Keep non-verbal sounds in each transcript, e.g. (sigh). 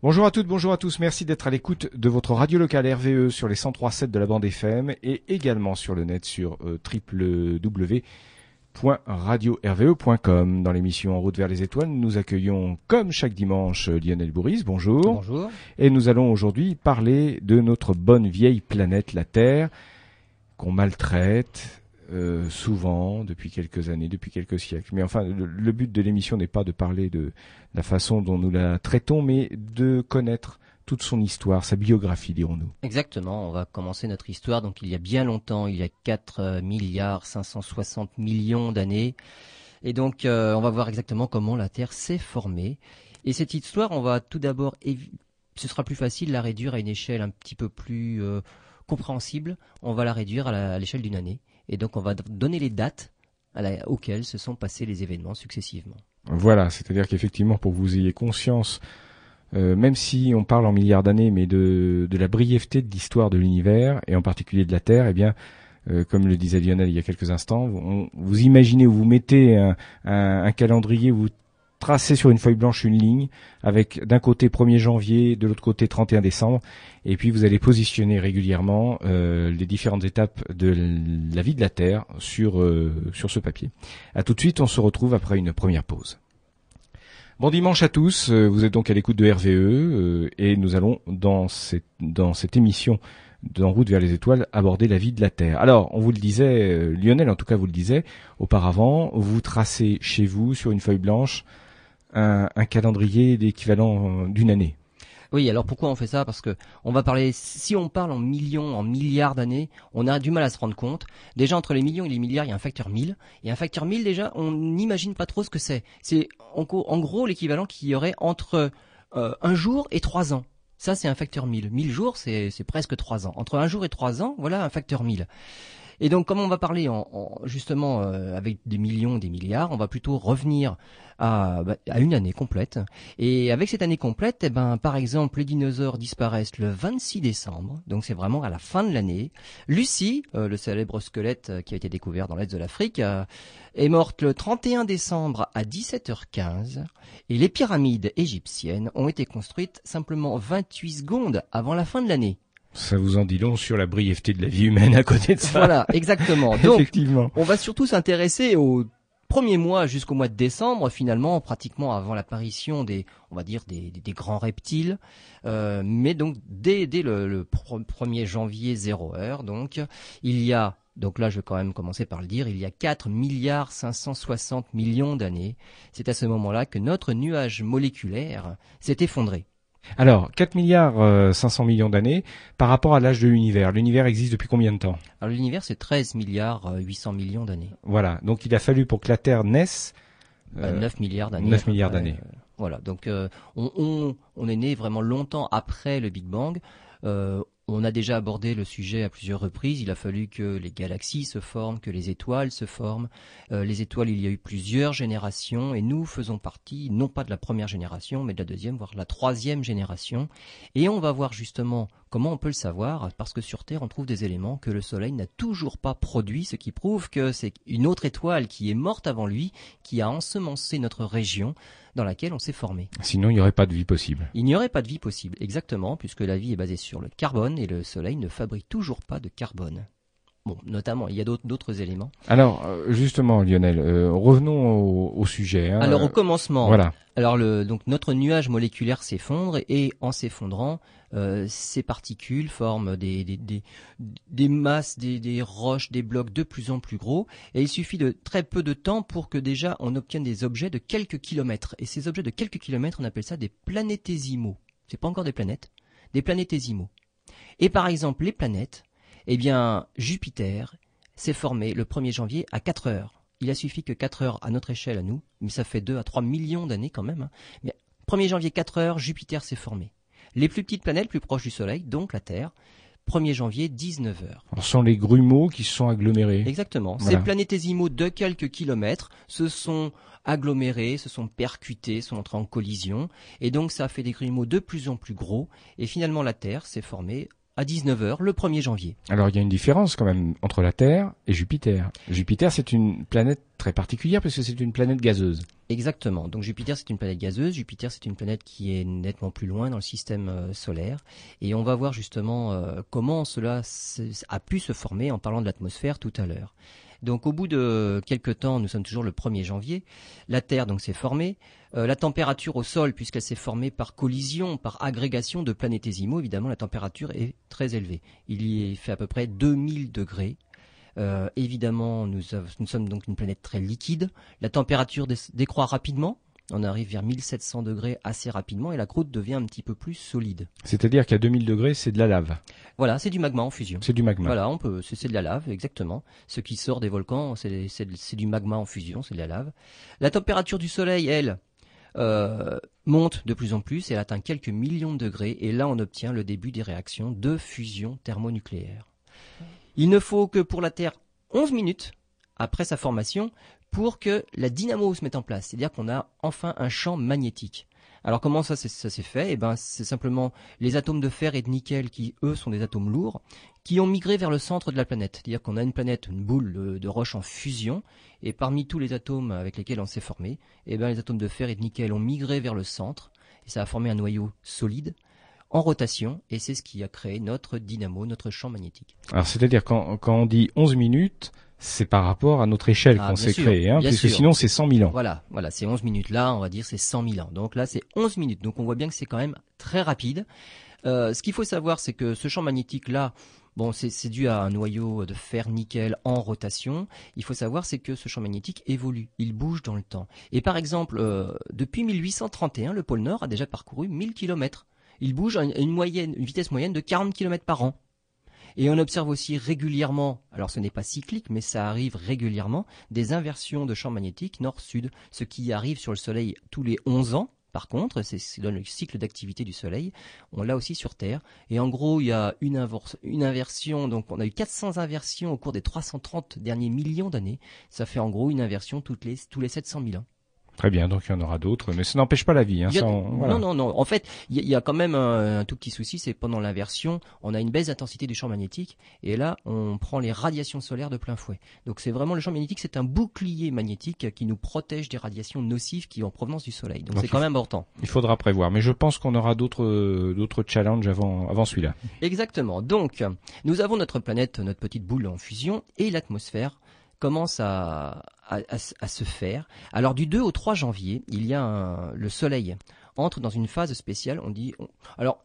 Bonjour à toutes, bonjour à tous. Merci d'être à l'écoute de votre radio locale RVE sur les 103.7 de la bande FM et également sur le net sur euh, www.radio-rve.com. Dans l'émission En route vers les étoiles, nous accueillons comme chaque dimanche Lionel Bourris. Bonjour. Bonjour. Et nous allons aujourd'hui parler de notre bonne vieille planète, la Terre, qu'on maltraite, euh, souvent depuis quelques années, depuis quelques siècles. Mais enfin, le, but de l'émission n'est pas de parler de la façon dont nous la traitons, mais de connaître toute son histoire, sa biographie, dirons-nous. Exactement, on va commencer notre histoire. Donc il y a bien longtemps, il y a 4 euh, milliards 560 millions d'années. Et donc euh, on va voir exactement comment la Terre s'est formée. Et cette histoire, on va tout d'abord, ce sera plus facile de la réduire à une échelle un petit peu plus compréhensible. On va la réduire à l'échelle d'une année. Et donc on va donner les dates auxquelles se sont passés les événements successivement. Voilà, c'est-à-dire qu'effectivement, pour que vous ayez conscience, euh, même si on parle en milliards d'années, mais de, de la brièveté de l'histoire de l'univers, et en particulier de la Terre, eh bien, euh, comme le disait Lionel il y a quelques instants, vous, imaginez ou vous mettez un, calendrier, vous tracer sur une feuille blanche une ligne avec d'un côté 1er janvier, de l'autre côté 31 décembre, et puis vous allez positionner régulièrement euh, les différentes étapes de la vie de la Terre sur euh, sur ce papier. À tout de suite, on se retrouve après une première pause. Bon dimanche à tous, euh, vous êtes donc à l'écoute de RVE et nous allons dans cette dans cette émission d'En route vers les étoiles aborder la vie de la Terre. Alors, on vous le disait, Lionel en tout cas vous le disait auparavant, vous tracez chez vous sur une feuille blanche un, calendrier d'équivalent d'une année. Oui, alors pourquoi on fait ça? Parce que on va parler, si on parle en millions, en milliards d'années, on a du mal à se rendre compte. Déjà entre les millions et les milliards, il y a un facteur 1000. Et un facteur 1000, déjà, on n'imagine pas trop ce que c'est. C'est en, gros l'équivalent qu'il y aurait entre euh, un jour et trois ans. Ça, c'est un facteur 1000. 1000 jours, c'est presque trois ans. Entre un jour et trois ans, voilà un facteur 1000. Et donc, comme on va parler en, justement euh, avec des millions, des milliards, on va plutôt revenir à, bah, à, une année complète. Et avec cette année complète, eh ben, par exemple, les dinosaures disparaissent le 26 décembre, donc c'est vraiment à la fin de l'année. Lucie, euh, le célèbre squelette euh, qui a été découvert dans l'est de l'Afrique, est morte le 31 décembre à 17h15. Et les pyramides égyptiennes ont été construites simplement 28 secondes avant la fin de l'année. Ça vous en dit long sur la brièveté de la vie humaine à côté de ça. Voilà, exactement. (laughs) Donc, Effectivement. on va surtout s'intéresser au premier mois jusqu'au mois de décembre, finalement, pratiquement avant l'apparition des, on va dire, des, des, grands reptiles. Euh, mais donc, dès, dès le, le 1er janvier 0 heure, donc, il y a, donc là, je vais quand même commencer par le dire, il y a 4 milliards 560 millions d'années. C'est à ce moment-là que notre nuage moléculaire s'est effondré. Alors, 4 milliards 500 euh, millions d'années par rapport à l'âge de l'univers. L'univers existe depuis combien de temps? Alors l'univers c'est 13 milliards 800 euh, millions d'années. Voilà, donc il a fallu pour que la Terre naisse 9 euh, milliards d'années. 9 milliards d'années. voilà, donc on, on, on, est né vraiment longtemps après le Big Bang. On a déjà abordé le sujet à plusieurs reprises. Il a fallu que les galaxies se forment, que les étoiles se forment. Euh, les étoiles, il y a eu plusieurs générations et nous faisons partie, non pas de la première génération, mais de la deuxième, voire de la troisième génération. Et on va voir justement comment on peut le savoir, parce que sur Terre, on trouve des éléments que le Soleil n'a toujours pas produits, ce qui prouve que c'est une autre étoile qui est morte avant lui, qui a ensemencé notre région dans laquelle on s'est formé. Sinon, il n'y aurait pas de vie possible. Il n'y aurait pas de vie possible, exactement, puisque la vie est basée sur le carbone et le Soleil ne fabrique toujours pas de carbone. Bon, notamment, il y a d'autres éléments. Alors, euh, justement, Lionel, euh, revenons au, sujet. Hein. Alors, au commencement. Voilà. Alors, le, donc notre nuage moléculaire s'effondre et en s'effondrant, euh, ces particules forment des, des, des, des masses, des, des, roches, des blocs de plus en plus gros. Et il suffit de très peu de temps pour que déjà on obtienne des objets de quelques kilomètres. Et ces objets de quelques kilomètres, on appelle ça des planétésimaux. C'est pas encore des planètes, des planétésimaux. Et par exemple, les planètes, eh bien, Jupiter s'est formé le 1er janvier à 4 heures. Il a suffi que 4 heures à notre échelle à nous, mais ça fait 2 à 3 millions d'années quand même. Hein. Mais 1er janvier 4 heures, Jupiter s'est formé. Les plus petites planètes plus proches du Soleil, donc la Terre, 1er janvier 19 heures. Ce sont les grumeaux qui se sont agglomérés. Exactement. Ces planétésimaux de quelques kilomètres se sont agglomérés, se sont percutés, sont entrés en collision, et donc ça a fait des grumeaux de plus en plus gros, et finalement la Terre s'est formée à 19h le 1er janvier. Alors il y a une différence quand même entre la Terre et Jupiter. Jupiter c'est une planète très particulière parce que c'est une planète gazeuse. Exactement. Donc Jupiter c'est une planète gazeuse. Jupiter c'est une planète qui est nettement plus loin dans le système euh, solaire. Et on va voir justement euh, comment cela a pu se former en parlant de l'atmosphère tout à l'heure. Donc au bout de quelques temps, nous sommes toujours le 1er janvier, la Terre donc s'est formée. Euh, la température au sol, puisqu'elle s'est formée par collision, par agrégation de planétésimaux, évidemment la température est très élevée. Il y fait à peu près 2000 degrés. Euh, évidemment, nous, nous, sommes donc une planète très liquide. La température décroît rapidement. On arrive vers 1700 degrés assez rapidement et la croûte devient un petit peu plus solide. C'est-à-dire qu'à 2000 degrés, c'est de la lave. Voilà, c'est du magma en fusion. C'est du magma. Voilà, on peut, c'est de la lave, exactement. Ce qui sort des volcans, c'est du magma en fusion, c'est de la lave. La température du Soleil, elle, euh, monte de plus en plus et elle atteint quelques millions de degrés et là on obtient le début des réactions de fusion thermonucléaire. Il ne faut que pour la Terre 11 minutes après sa formation pour que la dynamo se mette en place, c'est-à-dire qu'on a enfin un champ magnétique. Alors comment ça, s'est fait? Eh ben, c'est simplement les atomes de fer et de nickel qui, eux, sont des atomes lourds, qui ont migré vers le centre de la planète. C'est-à-dire qu'on a une planète, une boule de roche en fusion, et parmi tous les atomes avec lesquels on s'est formé, eh ben, les atomes de fer et de nickel ont migré vers le centre, et ça a formé un noyau solide, en rotation, et c'est ce qui a créé notre dynamo, notre champ magnétique. Alors c'est-à-dire quand on dit 11 minutes, c'est par rapport à notre échelle ah, qu'on s'est créé, hein, puisque sinon c'est 100 000 ans. Voilà, voilà, c'est 11 minutes là, on va dire c'est 100 000 ans. Donc là c'est 11 minutes, donc on voit bien que c'est quand même très rapide. Euh, ce qu'il faut savoir, c'est que ce champ magnétique là, Bon, c'est dû à un noyau de fer-nickel en rotation. Il faut savoir, c'est que ce champ magnétique évolue, il bouge dans le temps. Et par exemple, euh, depuis 1831, le pôle Nord a déjà parcouru 1000 km. Il bouge à une, moyenne, une vitesse moyenne de 40 km par an. Et on observe aussi régulièrement, alors ce n'est pas cyclique, mais ça arrive régulièrement, des inversions de champs magnétiques nord-sud, ce qui arrive sur le Soleil tous les 11 ans. Par contre, c'est dans le cycle d'activité du Soleil, on l'a aussi sur Terre. Et en gros, il y a une, inversion, donc on a eu 400 inversions au cours des 330 derniers millions d'années. Ça fait en gros une inversion toutes les, tous les 700 000 ans. Très bien, donc il y en aura d'autres, mais ça n'empêche pas la vie. Hein, Non, non, non. En fait, il y, a quand même un, tout petit souci, c'est pendant l'inversion, on a une baisse d'intensité du champ magnétique, et là, on prend les radiations solaires de plein fouet. Donc c'est vraiment le champ magnétique, c'est un bouclier magnétique qui nous protège des radiations nocives qui en provenance du Soleil. Donc c'est quand même important. Il faudra prévoir, mais je pense qu'on aura d'autres d'autres challenges avant avant celui-là. Exactement. Donc nous avons notre planète, notre petite boule en fusion, et l'atmosphère commence à, se faire. Alors du 2 au 3 janvier, il y a le Soleil entre dans une phase spéciale. On dit, alors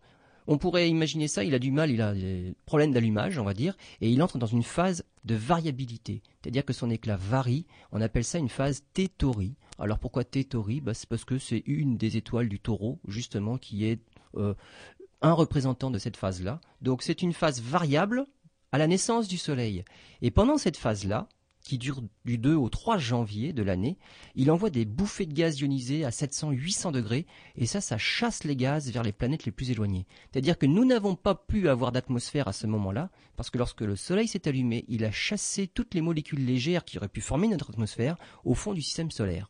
on pourrait imaginer ça, il a du mal, il a des problèmes d'allumage, on va dire, et il entre dans une phase de variabilité, c'est-à-dire que son éclat varie. On appelle ça une phase Tétori. Alors pourquoi Tétori? Bah, C'est parce que c'est une des étoiles du Taureau, justement, qui est euh, un représentant de cette phase-là. Donc c'est une phase variable à la naissance du Soleil. Et pendant cette phase-là, qui dure du 2 au 3 janvier de l'année, il envoie des bouffées de gaz ionisés à 700-800 degrés, et ça, ça chasse les gaz vers les planètes les plus éloignées. C'est-à-dire que nous n'avons pas pu avoir d'atmosphère à ce moment-là, parce que lorsque le Soleil s'est allumé, il a chassé toutes les molécules légères qui auraient pu former notre atmosphère au fond du système solaire.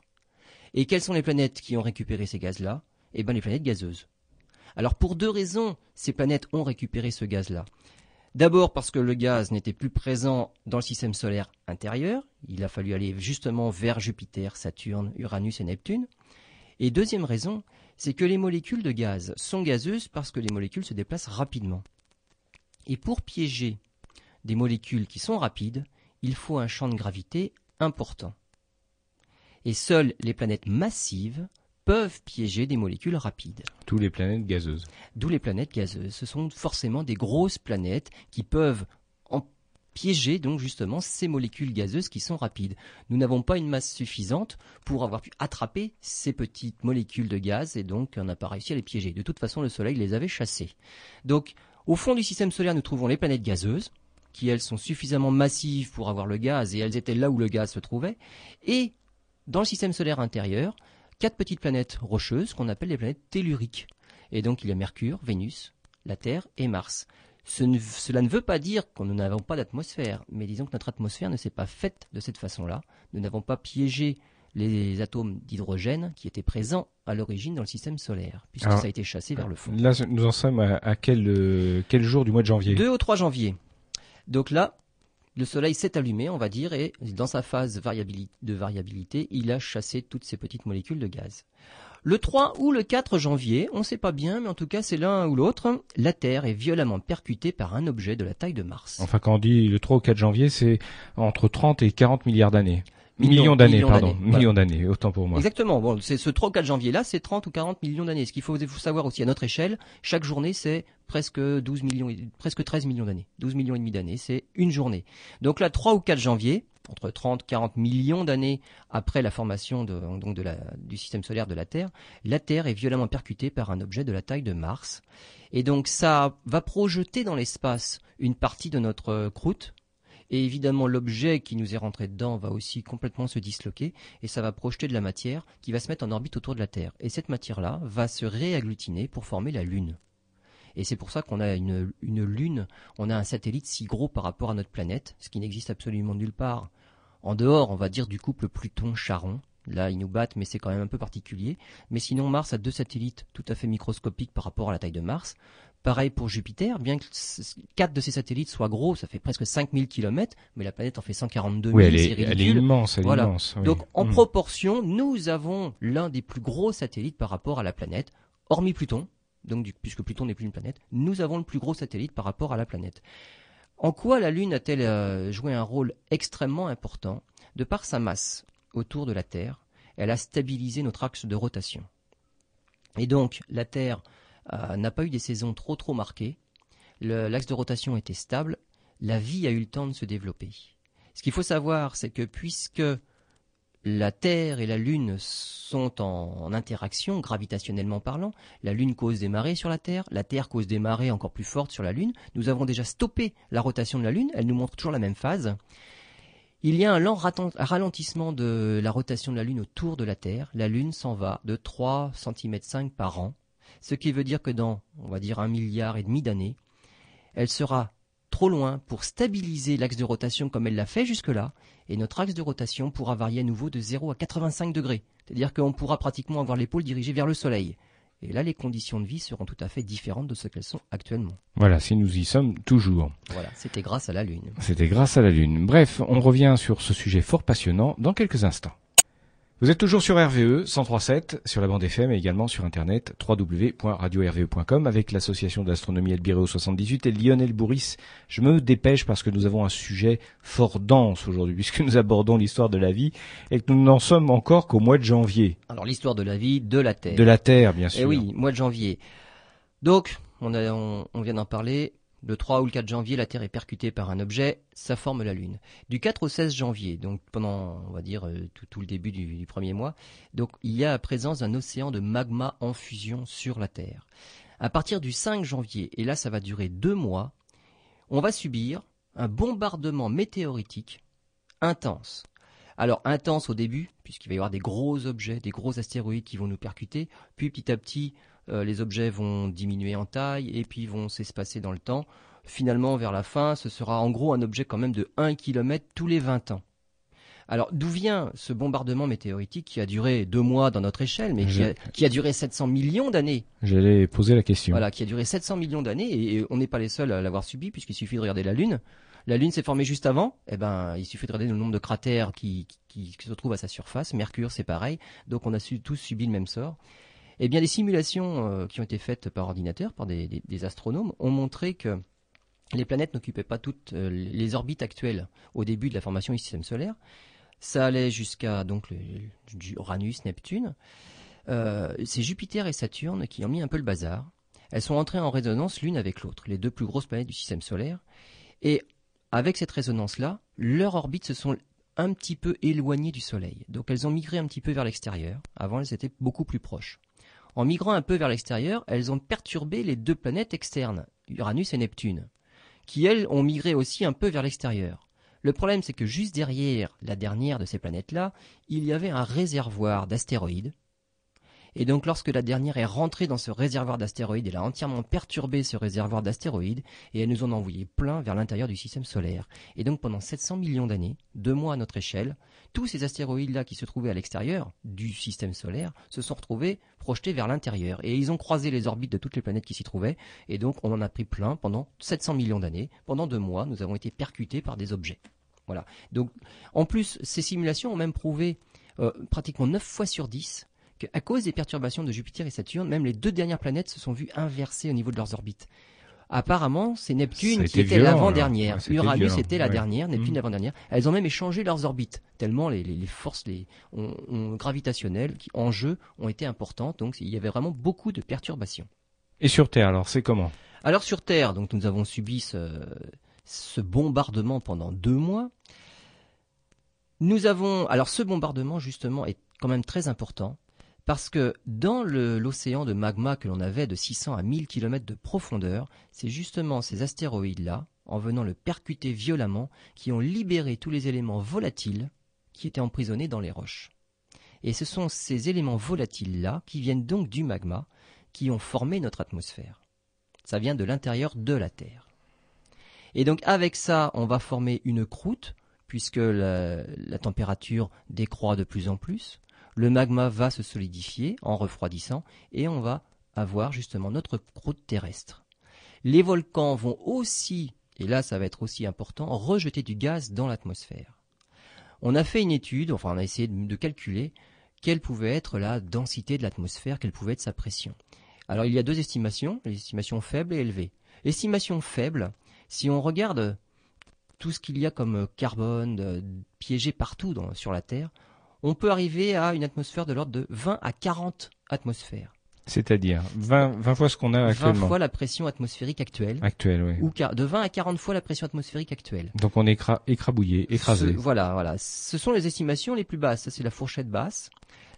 Et quelles sont les planètes qui ont récupéré ces gaz-là? Eh bien les planètes gazeuses. Alors pour deux raisons, ces planètes ont récupéré ce gaz-là. D'abord parce que le gaz n'était plus présent dans le système solaire intérieur, il a fallu aller justement vers Jupiter, Saturne, Uranus et Neptune. Et deuxième raison, c'est que les molécules de gaz sont gazeuses parce que les molécules se déplacent rapidement. Et pour piéger des molécules qui sont rapides, il faut un champ de gravité important. Et seules les planètes massives peuvent piéger des molécules rapides. D'où les planètes gazeuses. D'où les planètes gazeuses. Ce sont forcément des grosses planètes qui peuvent en piéger donc justement ces molécules gazeuses qui sont rapides. Nous n'avons pas une masse suffisante pour avoir pu attraper ces petites molécules de gaz et donc on n'a pas réussi à les piéger. De toute façon, le Soleil les avait chassées. Donc, au fond du système solaire, nous trouvons les planètes gazeuses qui elles sont suffisamment massives pour avoir le gaz et elles étaient là où le gaz se trouvait. Et dans le système solaire intérieur, quatre petites planètes rocheuses qu'on appelle les planètes telluriques. Et donc il y a Mercure, Vénus, la Terre et Mars. cela ne veut pas dire que nous n'avons pas d'atmosphère, mais disons que notre atmosphère ne s'est pas faite de cette façon-là. Nous n'avons pas piégé les atomes d'hydrogène qui étaient présents à l'origine dans le système solaire, puisque Alors, ça a été chassé vers le fond. Là, nous en sommes à, à quel, euh, quel jour du mois de janvier? 2 au 3 janvier. Donc là, le Soleil s'est allumé, on va dire, et dans sa phase de variabilité, il a chassé toutes ces petites molécules de gaz. Le 3 ou le 4 janvier, on ne sait pas bien, mais en tout cas c'est l'un ou l'autre, la Terre est violemment percutée par un objet de la taille de Mars. Enfin, quand on dit le 3 au 4 janvier, c'est entre 30 et 40 milliards d'années. Millions- d'années, pardon. voilà. Millions d'années, autant pour moi. Exactement. Bon, c'est ce 3 ou 4 janvier là, c'est 30 ou 40 millions d'années. Ce qu'il faut, savoir aussi à notre échelle, chaque journée c'est presque 12 millions, presque 13 millions d'années. 12 millions et demi d'années, c'est une journée. Donc là, 3 ou 4 janvier, entre 30 40 millions d'années après la formation de, donc de la, du système solaire de la Terre, la Terre est violemment percutée par un objet de la taille de Mars. Et donc ça va projeter dans l'espace une partie de notre euh, croûte. Et évidemment, l'objet qui nous est rentré dedans va aussi complètement se disloquer et ça va projeter de la matière qui va se mettre en orbite autour de la Terre. Et cette matière-là va se réagglutiner pour former la Lune. Et c'est pour ça qu'on a une, une Lune, on a un satellite si gros par rapport à notre planète, ce qui n'existe absolument nulle part. En dehors, on va dire, du couple Pluton-Charon. Là, ils nous battent, mais c'est quand même un peu particulier. Mais sinon, Mars a deux satellites tout à fait microscopiques par rapport à la taille de Mars. Pareil pour Jupiter, bien que quatre de ces satellites soient gros, ça fait presque 5000 km, mais la planète en fait 142 000, Oui, elle c'est est, elle est immense, elle est Voilà. immense. oui. Donc en Mm. proportion, nous avons l'un des plus gros satellites par rapport à la planète, hormis Pluton. Donc du- puisque Pluton n'est plus une planète, nous avons le plus gros satellite par rapport à la planète. En quoi la Lune a-t-elle euh, joué un rôle extrêmement important? De par sa masse autour de la Terre, elle a stabilisé notre axe de rotation. Et donc la Terre n'a pas eu des saisons trop trop marquées. L'axe de rotation était stable. La vie a eu le temps de se développer. Ce qu'il faut savoir, c'est que puisque la Terre et la Lune sont en, interaction, gravitationnellement parlant. La Lune cause des marées sur la Terre, la Terre cause des marées encore plus fortes sur la Lune. Nous avons déjà stoppé la rotation de la Lune, elle nous montre toujours la même phase. Il y a un lent ralentissement de la rotation de la Lune autour de la Terre. La Lune s'en va de 3 cm par an, ce qui veut dire que dans, on va dire, un milliard et demi d'années, elle sera trop loin pour stabiliser l'axe de rotation comme elle l'a fait jusque-là, et notre axe de rotation pourra varier à nouveau de 0 à 85 degrés. C'est-à-dire qu'on pourra pratiquement avoir l'épaule dirigée vers le Soleil. Et là, les conditions de vie seront tout à fait différentes de ce qu'elles sont actuellement. Voilà, si nous y sommes toujours. Voilà, c'était grâce à la Lune. C'était grâce à la Lune. Bref, on revient sur ce sujet fort passionnant dans quelques instants. Vous êtes toujours sur RVE 103.7, sur la bande FM et également sur internet www.radio-rve.com avec l'association d'astronomie Albireo 78 et Lionel Bourris. Je me dépêche parce que nous avons un sujet fort dense aujourd'hui (laughs) puisque nous abordons l'histoire de la vie et que nous n'en sommes encore qu'au mois de janvier. Alors, l'histoire de la vie de la Terre. De la Terre, bien sûr. Eh oui, mois de janvier. Donc, on, a- on- on vient d'en parler. Le 3 ou le 4 janvier, la Terre est percutée par un objet, ça forme la Lune. Du 4 au 16 janvier, donc pendant, on va dire, euh, tout, le début du, premier mois, donc il y a la présence d'un océan de magma en fusion sur la Terre. À partir du 5 janvier, et là ça va durer deux mois, on va subir un bombardement météoritique intense. Alors intense au début, puisqu'il va y avoir des gros objets, des gros astéroïdes qui vont nous percuter, puis petit à petit, euh, les objets vont diminuer en taille et puis vont s'espacer dans le temps. Finalement, vers la fin, ce sera en gros un objet quand même de 1 km tous les 20 ans. Alors, d'où vient ce bombardement météoritique qui a duré deux mois dans notre échelle, mais qui a, qui a duré 700 millions d'années? J'allais poser la question. voilà, qui a duré 700 millions d'années et, et on n'est pas les seuls à l'avoir subi puisqu'il suffit de regarder la Lune. La Lune s'est formée juste avant. Eh ben, il suffit de regarder le nombre de cratères qui, qui, qui se trouvent à sa surface. Mercure, c'est pareil. Donc, on a su- tous subi le même sort. Eh bien, des simulations euh, qui ont été faites par ordinateur, par des, astronomes, ont montré que les planètes n'occupaient pas toutes euh, les orbites actuelles au début de la formation du système solaire. Ça allait jusqu'à donc Uranus, Neptune. Euh, c'est Jupiter et Saturne qui ont mis un peu le bazar. Elles sont entrées en résonance l'une avec l'autre, les deux plus grosses planètes du système solaire. Et avec cette résonance-là, leurs orbites se sont un petit peu éloignées du Soleil. Donc elles ont migré un petit peu vers l'extérieur. Avant, elles étaient beaucoup plus proches. En migrant un peu vers l'extérieur, elles ont perturbé les deux planètes externes, Uranus et Neptune, qui elles ont migré aussi un peu vers l'extérieur. Le problème, c'est que juste derrière la dernière de ces planètes-là, il y avait un réservoir d'astéroïdes. Et donc lorsque la dernière est rentrée dans ce réservoir d'astéroïdes, elle a entièrement perturbé ce réservoir d'astéroïdes et elle nous en a envoyé plein vers l'intérieur du système solaire. Et donc pendant 700 millions d'années, deux mois à notre échelle, tous ces astéroïdes-là qui se trouvaient à l'extérieur du système solaire se sont retrouvés projetés vers l'intérieur. Et ils ont croisé les orbites de toutes les planètes qui s'y trouvaient. Et donc on en a pris plein pendant 700 millions d'années. Pendant deux mois, nous avons été percutés par des objets. Voilà. Donc, en plus, ces simulations ont même prouvé euh, pratiquement 9 fois sur 10 qu'à cause des perturbations de Jupiter et Saturne, même les deux dernières planètes se sont vues inversées au niveau de leurs orbites. Apparemment, c'est Neptune qui était l'avant-dernière. Uranus était la dernière, Neptune mmh. l'avant-dernière. Elles ont même échangé leurs orbites, tellement les, forces les, gravitationnelles qui, en jeu ont été importantes. Donc, il y avait vraiment beaucoup de perturbations. Et sur Terre, alors, c'est comment? Alors, sur Terre, donc, nous avons subi ce bombardement pendant deux mois. Nous avons, alors ce bombardement justement est quand même très important parce que dans l'océan de magma que l'on avait de 600 à 1000 km de profondeur, c'est justement ces astéroïdes-là, en venant le percuter violemment, qui ont libéré tous les éléments volatiles qui étaient emprisonnés dans les roches. Et ce sont ces éléments volatiles-là, qui viennent donc du magma, qui ont formé notre atmosphère. Ça vient de l'intérieur de la Terre. Et donc avec ça, on va former une croûte puisque la, température décroît de plus en plus. Le magma va se solidifier en refroidissant et on va avoir justement notre croûte terrestre. Les volcans vont aussi, et là ça va être aussi important, rejeter du gaz dans l'atmosphère. On a fait une étude, enfin on a essayé de, calculer quelle pouvait être la densité de l'atmosphère, quelle pouvait être sa pression. Alors il y a deux estimations, les estimations faibles et élevées. L'estimation faible, si on regarde tout ce qu'il y a comme euh, carbone euh, piégé partout sur la Terre, on peut arriver à une atmosphère de l'ordre de 20 à 40 atmosphères. C'est-à-dire 20, fois ce qu'on a actuellement. 20 fois la pression atmosphérique actuelle. Actuelle, oui. Ou de 20 à 40 fois la pression atmosphérique actuelle. Donc on est écrabouillé, écrasé. voilà, voilà. Ce sont les estimations les plus basses. Ça, c'est la fourchette basse.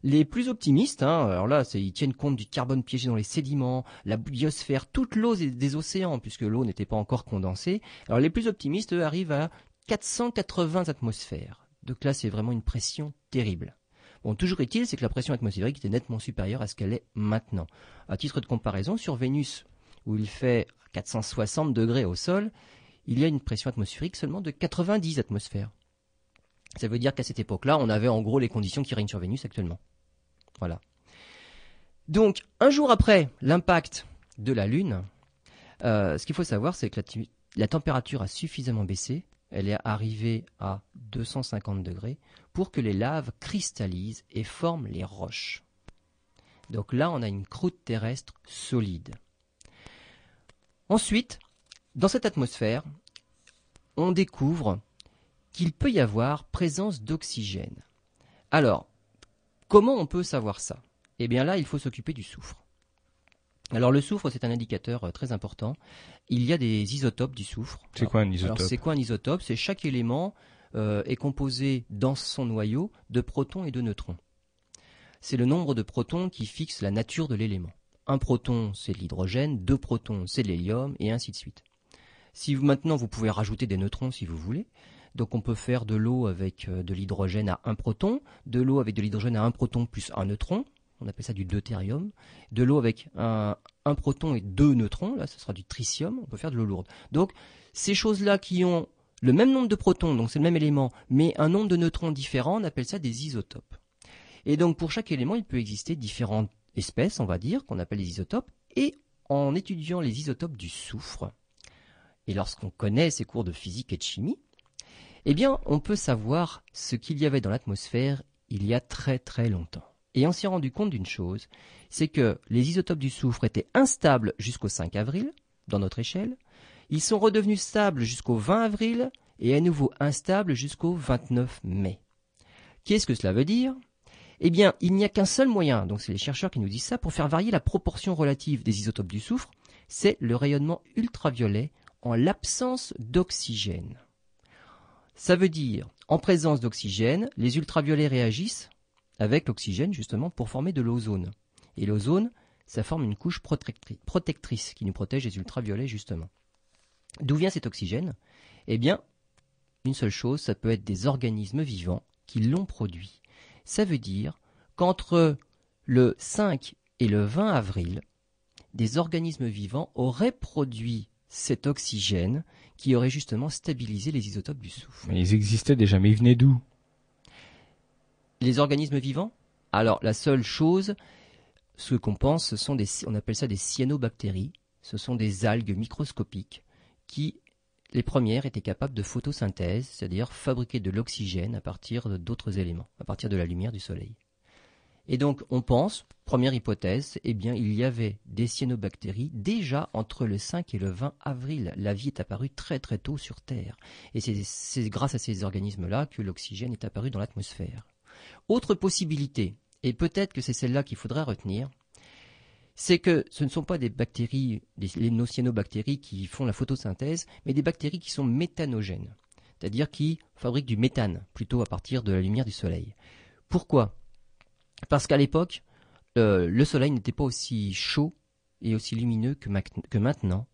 Les plus optimistes, hein, alors là, ils tiennent compte du carbone piégé dans les sédiments, la biosphère, toute l'eau des océans, puisque l'eau n'était pas encore condensée. Alors les plus optimistes, eux, arrivent à 480 atmosphères. Donc là, c'est vraiment une pression terrible. Bon, toujours est-il, c'est que la pression atmosphérique était nettement supérieure à ce qu'elle est maintenant. À titre de comparaison, sur Vénus, où il fait 460 degrés au sol, il y a une pression atmosphérique seulement de 90 atmosphères. Ça veut dire qu'à cette époque-là, on avait en gros les conditions qui règnent sur Vénus actuellement. Voilà. Donc, un jour après l'impact de la Lune, euh, ce qu'il faut savoir, c'est que la, température a suffisamment baissé, elle est arrivée à 250 degrés, pour que les laves cristallisent et forment les roches. Donc là, on a une croûte terrestre solide. Ensuite, dans cette atmosphère, on découvre qu'il peut y avoir présence d'oxygène. Alors, Comment on peut savoir ça? Eh bien là, il faut s'occuper du soufre. Alors le soufre, c'est un indicateur euh, très important. Il y a des isotopes du soufre. C'est quoi un isotope C'est quoi un isotope? C'est chaque élément euh, est composé dans son noyau de protons et de neutrons. C'est le nombre de protons qui fixe la nature de l'élément. Un proton, c'est de l'hydrogène, deux protons, c'est de l'hélium, et ainsi de suite. Si maintenant vous pouvez rajouter des neutrons si vous voulez, donc on peut faire de l'eau avec euh, de l'hydrogène à un proton, de l'eau avec de l'hydrogène à un proton plus un neutron, on appelle ça du deutérium, de l'eau avec un, proton et deux neutrons, là ce sera du tritium, on peut faire de l'eau lourde. Donc ces choses-là qui ont le même nombre de protons, donc c'est le même élément, mais un nombre de neutrons différent, on appelle ça des isotopes. Et donc pour chaque élément, il peut exister différentes espèces, on va dire, qu'on appelle des isotopes, et en étudiant les isotopes du soufre, et lorsqu'on connaît ces cours de physique et de chimie, eh bien, on peut savoir ce qu'il y avait dans l'atmosphère il y a très très longtemps. Et on s'est rendu compte d'une chose, c'est que les isotopes du soufre étaient instables jusqu'au 5 avril, dans notre échelle, ils sont redevenus stables jusqu'au 20 avril et à nouveau instables jusqu'au 29 mai. Qu'est-ce que cela veut dire? Eh bien, il n'y a qu'un seul moyen, donc c'est les chercheurs qui nous disent ça, pour faire varier la proportion relative des isotopes du soufre, c'est le rayonnement ultraviolet en l'absence d'oxygène. Ça veut dire, en présence d'oxygène, les ultraviolets réagissent avec l'oxygène justement pour former de l'ozone. Et l'ozone, ça forme une couche protectrice qui nous protège des ultraviolets justement. D'où vient cet oxygène? Eh bien, une seule chose, ça peut être des organismes vivants qui l'ont produit. Ça veut dire qu'entre le 5 et le 20 avril, des organismes vivants auraient produit cet oxygène qui aurait justement stabilisé les isotopes du soufre. Mais ils existaient déjà, mais ils venaient d'où? Les organismes vivants Alors la seule chose, ce qu'on pense, ce sont des, on appelle ça des cyanobactéries. Ce sont des algues microscopiques qui, les premières, étaient capables de photosynthèse, c'est-à-dire fabriquer de l'oxygène à partir d'autres éléments, à partir de la lumière du soleil. Et donc, on pense, première hypothèse, eh bien, il y avait des cyanobactéries déjà entre le 5 et le 20 avril. La vie est apparue très très tôt sur Terre. Et c'est grâce à ces organismes-là que l'oxygène est apparu dans l'atmosphère. Autre possibilité, et peut-être que c'est celle-là qu'il faudrait retenir, c'est que ce ne sont pas des bactéries, les nocyanobactéries qui font la photosynthèse, mais des bactéries qui sont méthanogènes, c'est-à-dire qui fabriquent du méthane, plutôt à partir de la lumière du soleil. Pourquoi? Parce qu'à l'époque, euh, le soleil n'était pas aussi chaud et aussi lumineux que, maintenant.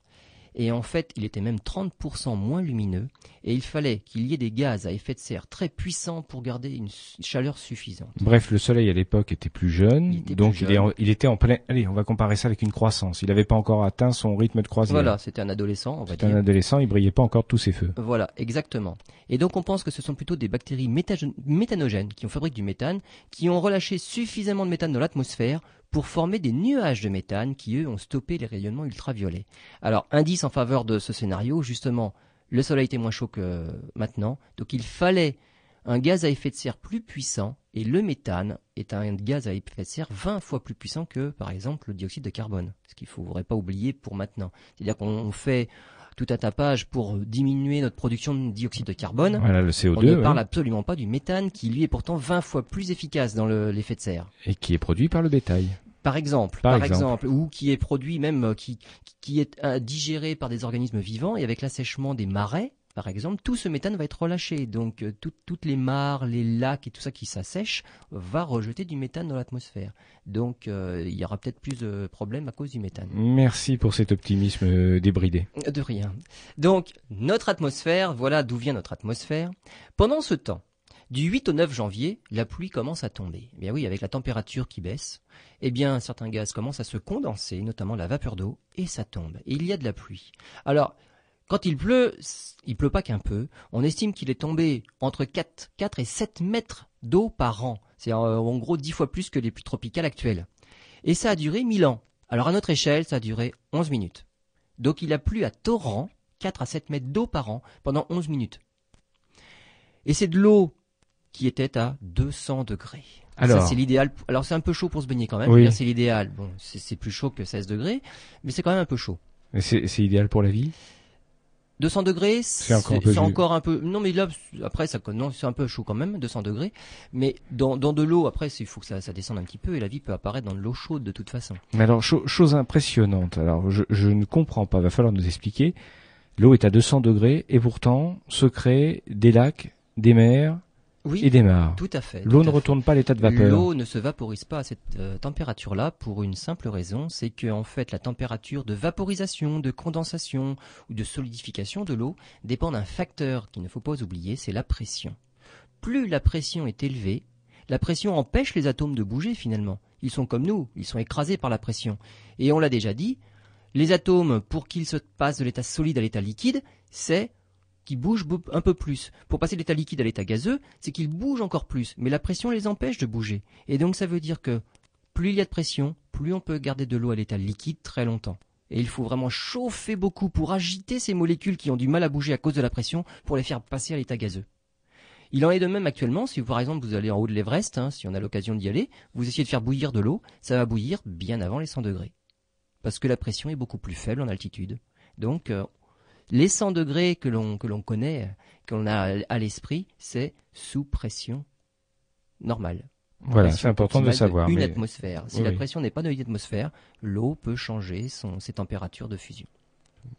Et en fait, il était même 30% moins lumineux. Et il fallait qu'il y ait des gaz à effet de serre très puissants pour garder une chaleur suffisante. Bref, le soleil à l'époque était plus jeune. donc Il, était en plein. Allez, on va comparer ça avec une croissance. Il n'avait pas encore atteint son rythme de croisière. Voilà, c'était un adolescent, on va dire. un adolescent, il brillait pas encore tous ses feux. Voilà, exactement. Et donc on pense que ce sont plutôt des bactéries méthanogènes qui ont fabriqué du méthane, qui ont relâché suffisamment de méthane dans l'atmosphère pour former des nuages de méthane qui, eux, ont stoppé les rayonnements ultraviolets. Alors, indice en faveur de ce scénario, justement, le Soleil était moins chaud que maintenant, donc il fallait un gaz à effet de serre plus puissant, et le méthane est un gaz à effet de serre 20 fois plus puissant que, par exemple, le dioxyde de carbone, ce qu'il ne faudrait pas oublier pour maintenant. C'est-à-dire qu'on fait tout un tapage pour diminuer notre production de dioxyde de carbone. Voilà, le CO2. On ne parle absolument pas du méthane qui lui est pourtant 20 fois plus efficace dans l'effet de serre. Et qui est produit par le bétail. Par exemple, par, exemple. ou qui est produit même, euh, qui, qui est euh, digéré par des organismes vivants et avec l'assèchement des marais, par exemple, tout ce méthane va être relâché. Donc euh, toutes les mares, les lacs et tout ça qui s'assèche va rejeter du méthane dans l'atmosphère. Donc euh, il y aura peut-être plus de problèmes à cause du méthane. Merci pour cet optimisme euh, débridé. De rien. Donc notre atmosphère, voilà d'où vient notre atmosphère. Pendant ce temps, du 8 au 9 janvier, la pluie commence à tomber. Eh bien oui, avec la température qui baisse, eh bien certains gaz commencent à se condenser, notamment la vapeur d'eau, et ça tombe. Et il y a de la pluie. Alors, quand il pleut, il pleut pas qu'un peu. On estime qu'il est tombé entre 4, 4 et 7 mètres d'eau par an. C'est en, gros 10 fois plus que les pluies tropicales actuelles. Et ça a duré 1000 ans. Alors à notre échelle, ça a duré 11 minutes. Donc il a plu à torrent 4 à 7 mètres d'eau par an pendant 11 minutes. Et c'est de l'eau qui était à 200 degrés. Alors, c'est l'idéal. Alors c'est un peu chaud pour se baigner quand même. C'est l'idéal. Bon, c'est plus chaud que 16 degrés, mais c'est quand même un peu chaud. C'est idéal pour la vie? 200 degrés, c'est encore, un peu. Non, mais là, après, ça, non, c'est un peu chaud quand même, 200 degrés. Mais dans, dans de l'eau, après, il faut que ça, ça descende un petit peu et la vie peut apparaître dans de l'eau chaude de toute façon. Mais alors, chose impressionnante. Alors, je, je ne comprends pas. Va falloir nous expliquer. L'eau est à 200 degrés et pourtant se créent des lacs, des mers, oui, et démarre. Tout à fait. L'eau ne retourne pas à l'état de vapeur. L'eau ne se vaporise pas à cette euh, température-là pour une simple raison, c'est que en fait la température de vaporisation, de condensation ou de solidification de l'eau dépend d'un facteur qu'il ne faut pas oublier, c'est la pression. Plus la pression est élevée, la pression empêche les atomes de bouger finalement. Ils sont comme nous, ils sont écrasés par la pression. Et on l'a déjà dit, les atomes, pour qu'ils se passent de l'état solide à l'état liquide, c'est qui bougent un peu plus. Pour passer de l'état liquide à l'état gazeux, c'est qu'ils bougent encore plus, mais la pression les empêche de bouger. Et donc ça veut dire que plus il y a de pression, plus on peut garder de l'eau à l'état liquide très longtemps. Et il faut vraiment chauffer beaucoup pour agiter ces molécules qui ont du mal à bouger à cause de la pression pour les faire passer à l'état gazeux. Il en est de même actuellement, si par exemple vous allez en haut de l'Everest, hein, si on a l'occasion d'y aller, vous essayez de faire bouillir de l'eau, ça va bouillir bien avant les 100 degrés. Parce que la pression est beaucoup plus faible en altitude. Donc euh, les 100 degrés que l'on que l'on connaît, que l'on a à l'esprit, c'est sous pression normale. Voilà, c'est important de savoir. une atmosphère. Si la pression n'est pas de une atmosphère, l'eau peut changer son, ses températures de fusion.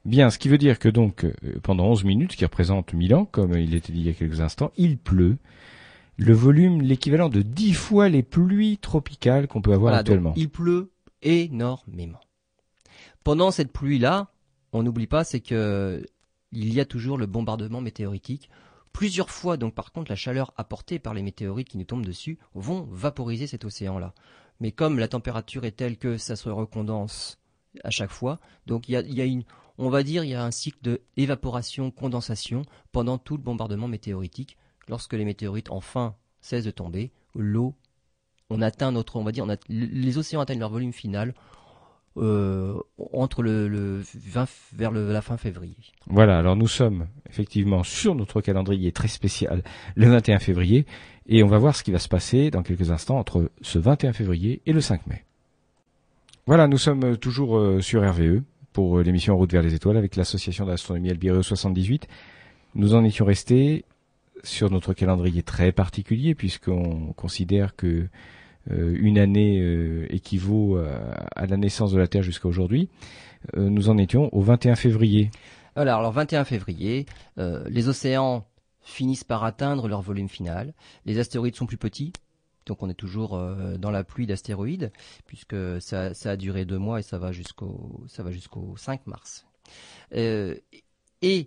Bien, ce qui veut dire que donc euh, pendant 11 minutes, qui représentent 1000 ans, comme il était dit il y a quelques instants, il pleut. Le volume, l'équivalent de 10 fois les pluies tropicales qu'on peut avoir actuellement. il pleut énormément. Pendant cette pluie-là, on n'oublie pas, c'est que il y a toujours le bombardement météoritique. Plusieurs fois, donc par contre, la chaleur apportée par les météorites qui nous tombent dessus vont vaporiser cet océan-là. mais comme la température est telle que ça se recondense à chaque fois, donc il y a, une, on va dire, il y a un cycle de évaporation-condensation pendant tout le bombardement météoritique. Lorsque les météorites enfin cessent de tomber, l'eau, on atteint notre, on va dire, les océans atteignent leur volume final euh, entre le, le 20 vers le, la fin février. Voilà, alors nous sommes effectivement sur notre calendrier très spécial le 21 février et on va voir ce qui va se passer dans quelques instants entre ce 21 février et le 5 mai. Voilà, nous sommes toujours euh, sur RVE pour euh, l'émission Route vers les étoiles avec l'association d'astronomie Albireo 78. Nous en étions restés sur notre calendrier très particulier puisqu'on considère que une année euh, équivaut à, la naissance de la Terre jusqu'à aujourd'hui. Euh, nous en étions au 21 février. Alors, alors 21 février, les océans finissent par atteindre leur volume final. Les astéroïdes sont plus petits, donc on est toujours dans la pluie d'astéroïdes, puisque ça, ça, a duré deux mois et ça va jusqu'au ça va jusqu'au 5 mars. Euh, et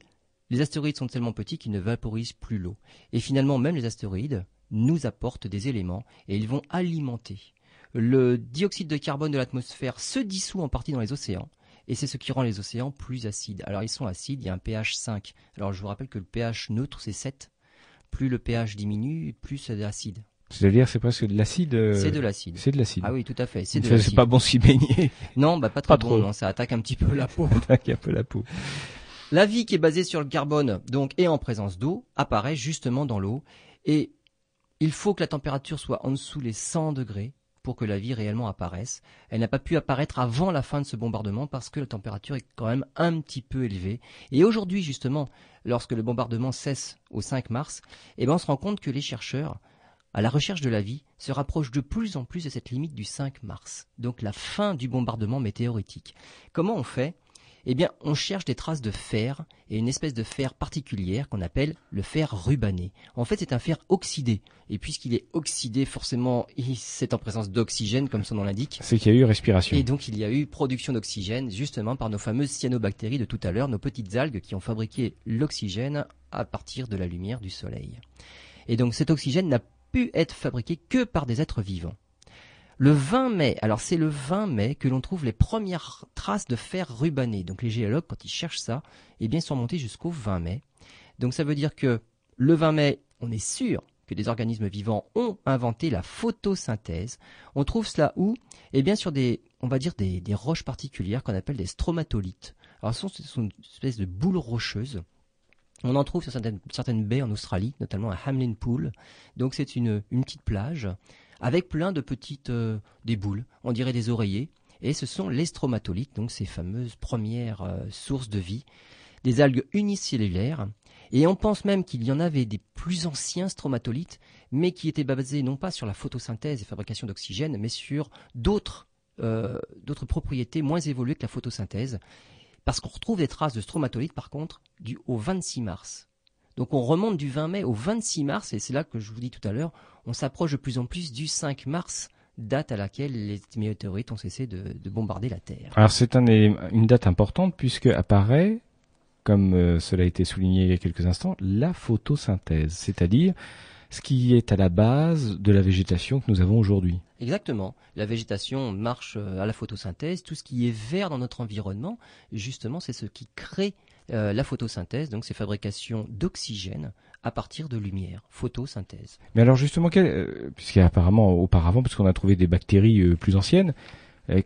les astéroïdes sont tellement petits qu'ils ne vaporisent plus l'eau. Et finalement, même les astéroïdes nous apportent des éléments et ils vont alimenter. Le dioxyde de carbone de l'atmosphère se dissout en partie dans les océans et c'est ce qui rend les océans plus acides. Alors ils sont acides, il y a un pH 5. Alors je vous rappelle que le pH neutre c'est 7. Plus le pH diminue, plus c'est acide. C'est-à-dire c'est presque de l'acide. Euh, c'est de l'acide. C'est de l'acide. Ah oui, tout à fait. C'est pas bon s'y baigner. (laughs) Non, bah pas trop. bon. Non, ça attaque un petit peu la peau. ça (laughs) attaque un peu la peau. La vie qui est basée sur le carbone, donc et en présence d'eau, apparaît justement dans l'eau et il faut que la température soit en dessous les 100 degrés pour que la vie réellement apparaisse. Elle n'a pas pu apparaître avant la fin de ce bombardement parce que la température est quand même un petit peu élevée. Et aujourd'hui, justement, lorsque le bombardement cesse au 5 mars, eh ben on se rend compte que les chercheurs, à la recherche de la vie, se rapprochent de plus en plus de cette limite du 5 mars, donc la fin du bombardement météoritique. Comment on fait eh bien, on cherche des traces de fer et une espèce de fer particulière qu'on appelle le fer rubané. En fait, c'est un fer oxydé. Et puisqu'il est oxydé, forcément, c'est en présence d'oxygène, comme son nom l'indique. C'est qu'il y a eu respiration. Et donc, il y a eu production d'oxygène, justement, par nos fameuses cyanobactéries de tout à l'heure, nos petites algues qui ont fabriqué l'oxygène à partir de la lumière du soleil. Et donc, cet oxygène n'a pu être fabriqué que par des êtres vivants. Le 20 mai, alors c'est le 20 mai que l'on trouve les premières traces de fer rubané. Donc les géologues, quand ils cherchent ça, eh bien, ils sont montés jusqu'au 20 mai. Donc ça veut dire que le 20 mai, on est sûr que des organismes vivants ont inventé la photosynthèse. On trouve cela où? Eh bien sur des, on va dire des, roches particulières qu'on appelle des stromatolites. Alors ce sont, une espèce de boules rocheuses. On en trouve sur certaines, certaines, baies en Australie, notamment à Hamlin Pool. Donc c'est une, une petite plage avec plein de petites euh, boules, on dirait des oreillers, et ce sont les stromatolites, donc ces fameuses premières euh, sources de vie, des algues unicellulaires, et on pense même qu'il y en avait des plus anciens stromatolites, mais qui étaient basés non pas sur la photosynthèse et fabrication d'oxygène, mais sur d'autres euh, d'autres propriétés moins évoluées que la photosynthèse, parce qu'on retrouve des traces de stromatolites par contre du au 26 mars. Donc on remonte du 20 mai au 26 mars, et c'est là que je vous dis tout à l'heure, on s'approche de plus en plus du 5 mars, date à laquelle les météorites ont cessé de, bombarder la Terre. Alors c'est une date importante puisque apparaît, comme euh, cela a été souligné il y a quelques instants, la photosynthèse, c'est-à-dire ce qui est à la base de la végétation que nous avons aujourd'hui. Exactement. La végétation marche euh, à la photosynthèse. Tout ce qui est vert dans notre environnement, justement, c'est ce qui crée euh, la photosynthèse, donc c'est fabrication d'oxygène à partir de lumière, photosynthèse. Mais alors justement, euh, puisqu'apparemment auparavant, puisqu'on a trouvé des bactéries euh, plus anciennes,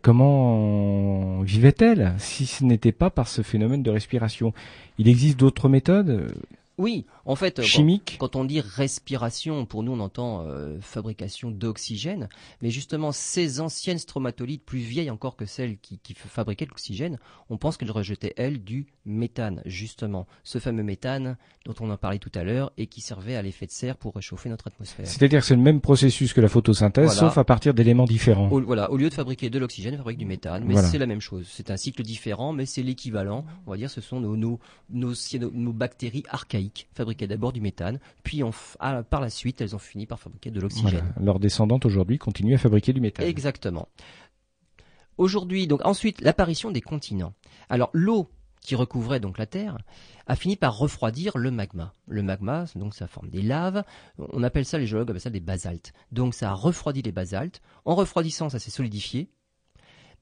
comment vivaient-elles si ce n'était pas par ce phénomène de respiration? Il existe d'autres méthodes? Oui, en fait, chimique. Quand, on dit respiration, pour nous on entend euh, fabrication d'oxygène, mais justement ces anciennes stromatolites, plus vieilles encore que celles qui, qui fabriquaient l'oxygène, on pense qu'elles rejetaient elles du méthane, justement, ce fameux méthane dont on en parlait tout à l'heure et qui servait à l'effet de serre pour réchauffer notre atmosphère. C'est-à-dire que c'est le même processus que la photosynthèse, sauf à partir d'éléments différents. Au, voilà, au lieu de fabriquer de l'oxygène, on fabrique du méthane, mais c'est la même chose. C'est un cycle différent, mais c'est l'équivalent. On va dire, ce sont nos, nos, nos, nos bactéries archaïques fabriquaient d'abord du méthane, puis par la suite, elles ont fini par fabriquer de l'oxygène. Leurs descendantes aujourd'hui continuent à fabriquer du méthane. Exactement. Aujourd'hui, donc ensuite, l'apparition des continents. Alors l'eau qui recouvrait donc la Terre, a fini par refroidir le magma. Le magma, donc ça forme des laves. On appelle ça, les géologues appellent ça des basaltes. Donc ça a refroidi les basaltes. En refroidissant, ça s'est solidifié.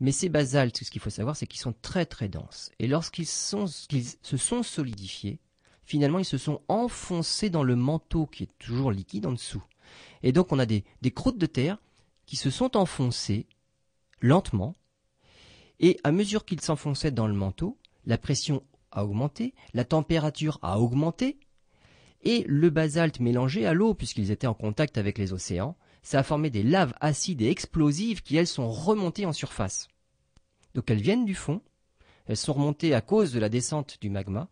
Mais ces basaltes, ce qu'il faut savoir, c'est qu'ils sont très très denses. Et lorsqu'ils se sont solidifiés, finalement, ils se sont enfoncés dans le manteau qui est toujours liquide en dessous. Et donc, on a des, croûtes de terre qui se sont enfoncées lentement. Et à mesure qu'ils s'enfonçaient dans le manteau, la pression a augmenté, la température a augmenté, et le basalte mélangé à l'eau, puisqu'ils étaient en contact avec les océans, ça a formé des laves acides et explosives qui, elles, sont remontées en surface. Donc elles viennent du fond, elles sont remontées à cause de la descente du magma,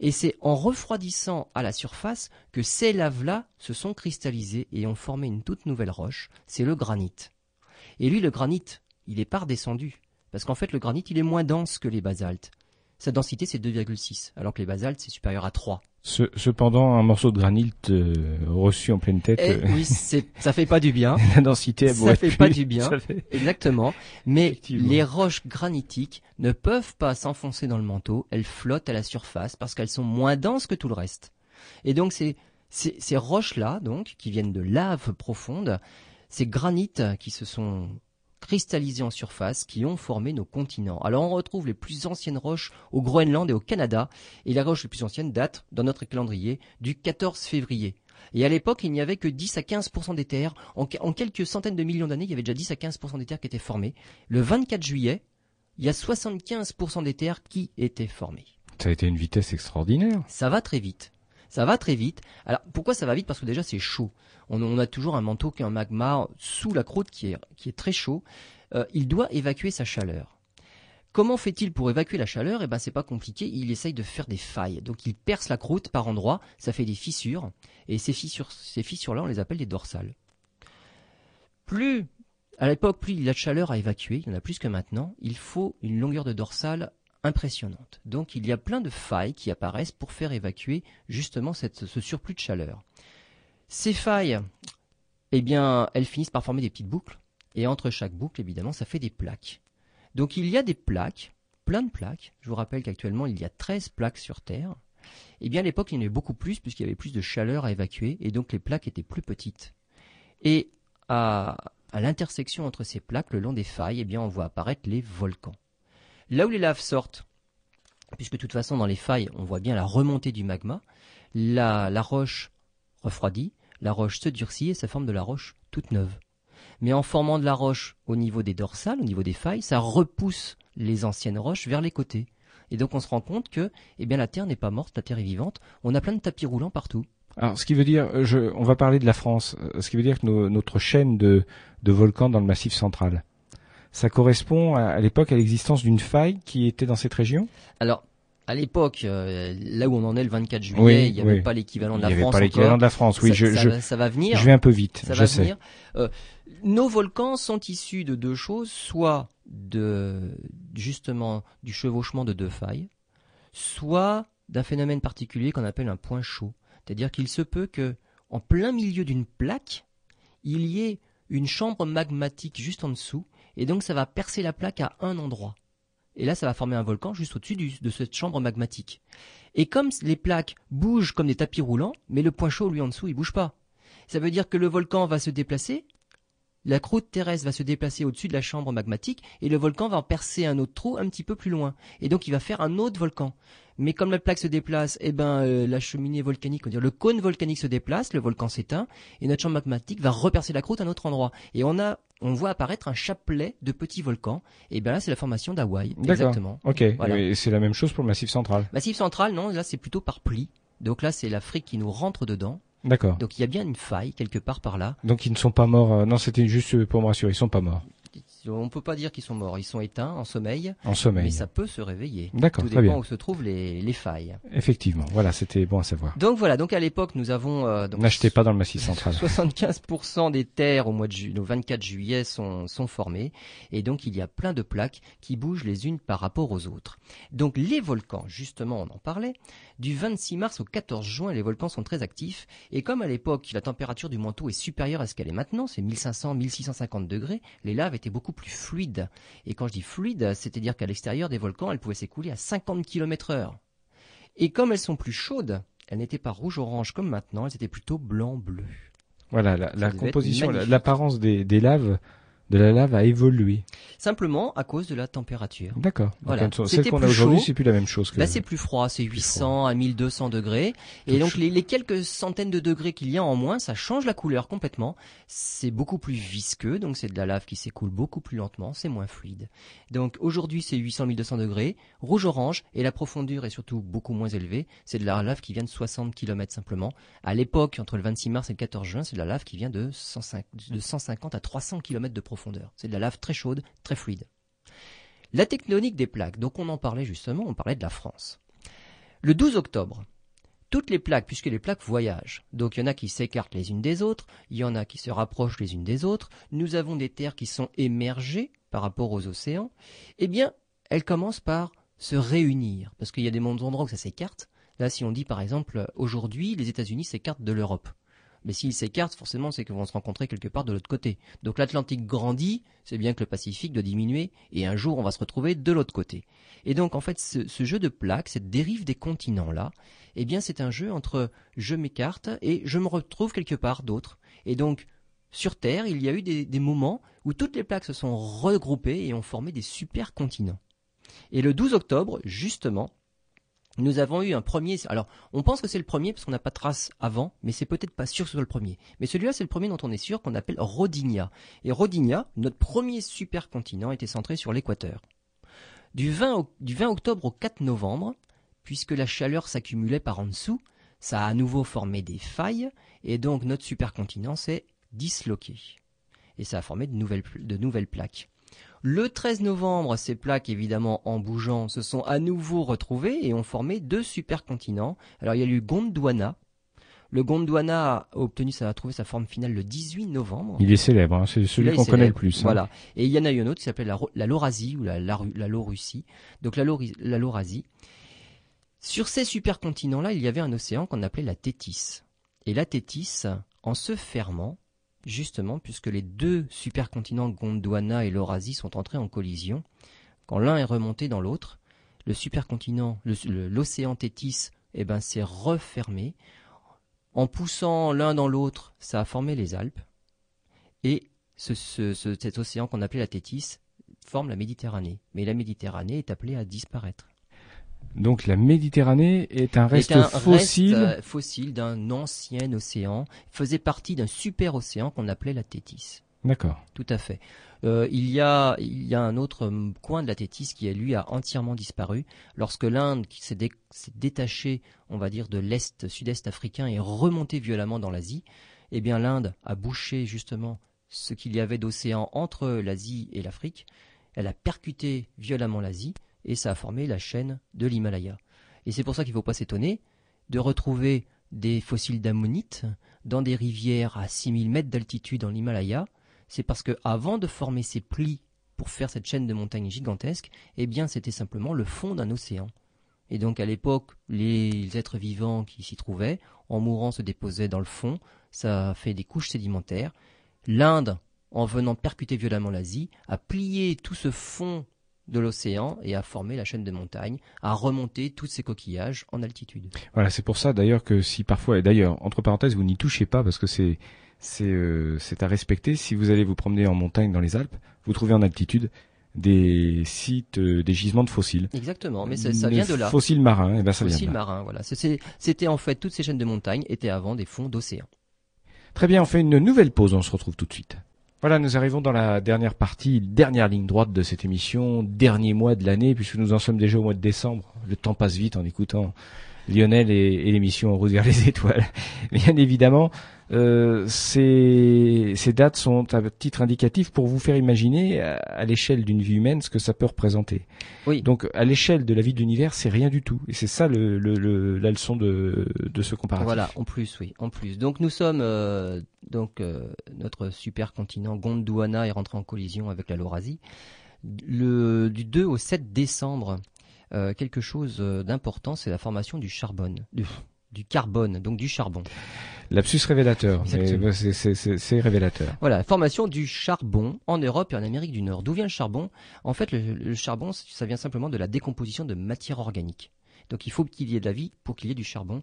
et c'est en refroidissant à la surface que ces laves-là se sont cristallisées et ont formé une toute nouvelle roche, c'est le granit. Et lui, le granit, il n'est pas redescendu, parce qu'en fait le granit, il est moins dense que les basaltes. Sa densité, c'est 2,6, alors que les basaltes, c'est supérieur à 3. Cependant, un morceau de granit euh, reçu en pleine tête. Eh euh, oui, ça fait pas du bien. (laughs) la densité, ça fait pas du bien. (laughs) Exactement. Mais les roches granitiques ne peuvent pas s'enfoncer dans le manteau. Elles flottent à la surface parce qu'elles sont moins denses que tout le reste. Et donc, ces, ces roches-là, donc, qui viennent de lave profonde, ces granites qui se sont cristallisés en surface qui ont formé nos continents. Alors on retrouve les plus anciennes roches au Groenland et au Canada, et les roches les plus anciennes datent, dans notre calendrier, du 14 février. Et à l'époque, il n'y avait que 10 à 15% des terres. En, quelques centaines de millions d'années, il y avait déjà 10 à 15% des terres qui étaient formées. Le 24 juillet, il y a 75% des terres qui étaient formées. Ça a été une vitesse extraordinaire. Ça va très vite. Ça va très vite. Alors pourquoi ça va vite? Parce que déjà c'est chaud. On, a toujours un manteau qui est un magma sous la croûte qui est, très chaud. Euh, il doit évacuer sa chaleur. Comment fait-il pour évacuer la chaleur? Eh ben c'est pas compliqué. Il essaye de faire des failles. Donc il perce la croûte par endroits. Ça fait des fissures. Et ces fissures, ces fissures-là, on les appelle des dorsales. Plus à l'époque, plus il a de chaleur à évacuer, il y en a plus que maintenant, il faut une longueur de dorsale impressionnante. Donc il y a plein de failles qui apparaissent pour faire évacuer justement ce surplus de chaleur. Ces failles, eh bien, elles finissent par former des petites boucles, et entre chaque boucle, évidemment, ça fait des plaques. Donc il y a des plaques, plein de plaques. Je vous rappelle qu'actuellement, il y a 13 plaques sur Terre. Eh bien, à l'époque, il y en avait beaucoup plus, puisqu'il y avait plus de chaleur à évacuer, et donc les plaques étaient plus petites. Et à, à l'intersection entre ces plaques, le long des failles, eh bien, on voit apparaître les volcans. Là où les laves sortent, puisque de toute façon dans les failles on voit bien la remontée du magma, la, roche refroidit, la roche se durcit et ça forme de la roche toute neuve. Mais en formant de la roche au niveau des dorsales, au niveau des failles, ça repousse les anciennes roches vers les côtés. Et donc on se rend compte que eh bien, la Terre n'est pas morte, la Terre est vivante, on a plein de tapis roulants partout. Alors, ce qui veut dire, je, on va parler de la France, ce qui veut dire que notre chaîne de, de volcans dans le Massif central, ça correspond à, l'époque à l'existence d'une faille qui était dans cette région? Alors, à l'époque, euh, là où on en est le 24 juillet, il n'y avait pas l'équivalent de la France. Il n'y avait pas l'équivalent de la France, oui. Ça, je, je, ça, va venir. Je vais un peu vite, ça je va sais. Venir. Euh, nos volcans sont issus de deux choses, soit de justement du chevauchement de deux failles, soit d'un phénomène particulier qu'on appelle un point chaud. C'est-à-dire qu'il se peut que, en plein milieu d'une plaque, il y ait une chambre magmatique juste en dessous et donc ça va percer la plaque à un endroit. Et là, ça va former un volcan juste au-dessus de cette chambre magmatique. Et comme les plaques bougent comme des tapis roulants, mais le point chaud, lui, en dessous, il bouge pas. Ça veut dire que le volcan va se déplacer, la croûte terrestre va se déplacer au-dessus de la chambre magmatique et le volcan va en percer un autre trou un petit peu plus loin. Et donc il va faire un autre volcan. Mais comme la plaque se déplace, eh ben euh, la cheminée volcanique, on dire le cône volcanique se déplace, le volcan s'éteint et notre chambre magmatique va repercer la croûte à un autre endroit. Et on a, on voit apparaître un chapelet de petits volcans. Et ben là c'est la formation d'Hawaï. Exactement. Ok. Et c'est la même chose pour le Massif central. Massif central, non, là c'est plutôt par pli. Donc là c'est l'Afrique qui nous rentre dedans. D'accord. Donc il y a bien une faille quelque part par là. Donc ils ne sont pas morts. Euh, non, c'était juste pour me rassurer. Ils sont pas morts. On peut pas dire qu'ils sont morts. Ils sont éteints, en sommeil. En sommeil. Mais ça peut se réveiller. D'accord. Tout dépend où se trouvent les, les failles. Effectivement. Voilà, c'était bon à savoir. Donc voilà. Donc à l'époque, nous avons. Euh, N'achetez pas dans le Massif central. (laughs) 75% des terres au mois de ju 24 juillet sont, sont formées. Et donc il y a plein de plaques qui bougent les unes par rapport aux autres. Donc les volcans, justement, on en parlait. Du 26 mars au 14 juin, les volcans sont très actifs. Et comme à l'époque, la température du manteau est supérieure à ce qu'elle est maintenant, c'est 1500-1650 degrés, les laves étaient beaucoup plus fluide. Et quand je dis fluide, c'est-à-dire qu'à l'extérieur des volcans, elles pouvaient s'écouler à 50 km heure. Et comme elles sont plus chaudes, elles n'étaient pas rouge-orange comme maintenant, elles étaient plutôt blanc-bleu. Voilà, la, composition, l'apparence des, des laves, de la lave a évolué. Simplement à cause de la température. D'accord. Voilà. Celle qu'on a plus aujourd'hui, chaud. c'est plus la même chose que. Là, c'est plus froid, c'est plus 800 à 1200 degrés. Et donc, les, les quelques centaines de degrés qu'il y a en moins, ça change la couleur complètement. C'est beaucoup plus visqueux, donc c'est de la lave qui s'écoule beaucoup plus lentement, c'est moins fluide. Donc, aujourd'hui, c'est 800-1200 degrés, rouge-orange, et la profondeur est surtout beaucoup moins élevée. C'est de la lave qui vient de 60 km simplement. À l'époque, entre le 26 mars et le 14 juin, c'est de la lave qui vient de 105 de 150 à 300 km de profondeur. C'est de la lave très chaude, très fluide. La tectonique des plaques, donc on en parlait justement, on parlait de la France. Le 12 octobre, toutes les plaques, puisque les plaques voyagent, donc il y en a qui s'écartent les unes des autres, il y en a qui se rapprochent les unes des autres, nous avons des terres qui sont émergées par rapport aux océans, eh bien, elles commencent par se réunir, parce qu'il y a des endroits où ça s'écarte. Là, si on dit par exemple, aujourd'hui, les États-Unis s'écartent de l'Europe. Mais s'ils s'écartent, forcément, c'est qu'ils vont se rencontrer quelque part de l'autre côté. Donc l'Atlantique grandit, c'est bien que le Pacifique doit diminuer, et un jour on va se retrouver de l'autre côté. Et donc en fait, ce, jeu de plaques, cette dérive des continents-là, eh bien c'est un jeu entre je m'écarte et je me retrouve quelque part d'autre. Et donc sur Terre, il y a eu des, moments où toutes les plaques se sont regroupées et ont formé des supercontinents. Et le 12 octobre, justement, nous avons eu un premier. Alors, on pense que c'est le premier parce qu'on n'a pas de trace avant, mais c'est peut-être pas sûr que ce soit le premier. Mais celui-là, c'est le premier dont on est sûr qu'on appelle Rodinia. Et Rodinia, notre premier supercontinent, était centré sur l'équateur. Du 20, au- du 20 octobre au 4 novembre, puisque la chaleur s'accumulait par en dessous, ça a à nouveau formé des failles, et donc notre supercontinent s'est disloqué. Et ça a formé de nouvelles plaques. Le 13 novembre, ces plaques, évidemment, en bougeant, se sont à nouveau retrouvées et ont formé deux supercontinents. Alors, il y a eu Gondwana. Le Gondwana a obtenu, ça a trouvé sa forme finale le 18 novembre. Il est célèbre, hein, c'est celui qu'on connaît le plus. hein. Voilà. Et il y en a eu un autre qui s'appelait la, la Laurasie ou la, la, la Laurussie. Donc la, Lauri- la Laurasie. Sur ces supercontinents-là, il y avait un océan qu'on appelait la Tétis. Et la Tétis, en se fermant, justement, puisque les deux supercontinents Gondwana et l'Eurasie sont entrés en collision, quand l'un est remonté dans l'autre, le supercontinent, l'océan Tétis, eh ben, s'est refermé. En poussant l'un dans l'autre, ça a formé les Alpes. Et ce, ce- ce- cet océan qu'on appelait la Tétis forme la Méditerranée. Mais la Méditerranée est appelée à disparaître. Donc la Méditerranée est un reste est un fossile. reste, euh, fossile d'un ancien océan, faisait partie d'un super océan qu'on appelait la Tétis. D'accord. Tout à fait. Euh, il, y a, il y a un autre hum, coin de la Tétis qui, lui, a entièrement disparu. Lorsque l'Inde qui s'est dé- s'est détachée, on va dire, de l'Est, sud-est africain et remontée violemment dans l'Asie, eh bien l'Inde a bouché justement ce qu'il y avait d'océan entre l'Asie et l'Afrique. Elle a percuté violemment l'Asie et ça a formé la chaîne de l'Himalaya. Et c'est pour ça qu'il ne faut pas s'étonner de retrouver des fossiles d'ammonite dans des rivières à 6000 mètres d'altitude en Himalaya, c'est parce que avant de former ces plis pour faire cette chaîne de montagnes gigantesques, eh bien c'était simplement le fond d'un océan. Et donc à l'époque, les êtres vivants qui s'y trouvaient, en mourant, se déposaient dans le fond, ça fait des couches sédimentaires. L'Inde, en venant percuter violemment l'Asie, a plié tout ce fond de l'océan et a formé la chaîne de montagnes, a remonté tous ces coquillages en altitude. Voilà, c'est pour ça d'ailleurs que si parfois, et d'ailleurs, entre parenthèses, vous n'y touchez pas parce que c'est c'est euh, c'est à respecter. Si vous allez vous promener en montagne dans les Alpes, vous trouvez en altitude des sites, euh, des gisements de fossiles. Exactement, mais ça, vient de là. Fossiles marins, et ben ça vient de là. marins, voilà. C'était en fait toutes ces chaînes de montagnes étaient avant des fonds d'océan. Très bien, on fait une nouvelle pause, on se retrouve tout de suite. Voilà, nous arrivons dans la dernière partie, dernière ligne droite de cette émission, dernier mois de l'année, puisque nous en sommes déjà au mois de décembre. Le temps passe vite en écoutant Lionel et, et l'émission route vers les (laughs) étoiles. Bien évidemment, euh, ces, ces dates sont un titre indicatif pour vous faire imaginer à, à l'échelle d'une vie humaine ce que ça peut représenter. Oui. Donc à l'échelle de la vie de l'univers, c'est rien du tout. Et c'est ça le, le- le- la leçon de, de ce comparatif. Voilà, en plus, oui, en plus. Donc nous sommes, euh, donc euh, notre supercontinent Gondwana est rentré en collision avec la Laurasie. Le, du 2 au 7 décembre, euh, quelque chose euh, d'important, c'est la formation du charbon, du, du carbone, donc du charbon. Lapsus révélateur, bah, c'est- révélateur. Voilà, formation du charbon en Europe et en Amérique du Nord. D'où vient le charbon? En fait, le, le charbon, ça vient simplement de la décomposition de matière organique. Donc il faut qu'il y ait de la vie pour qu'il y ait du charbon.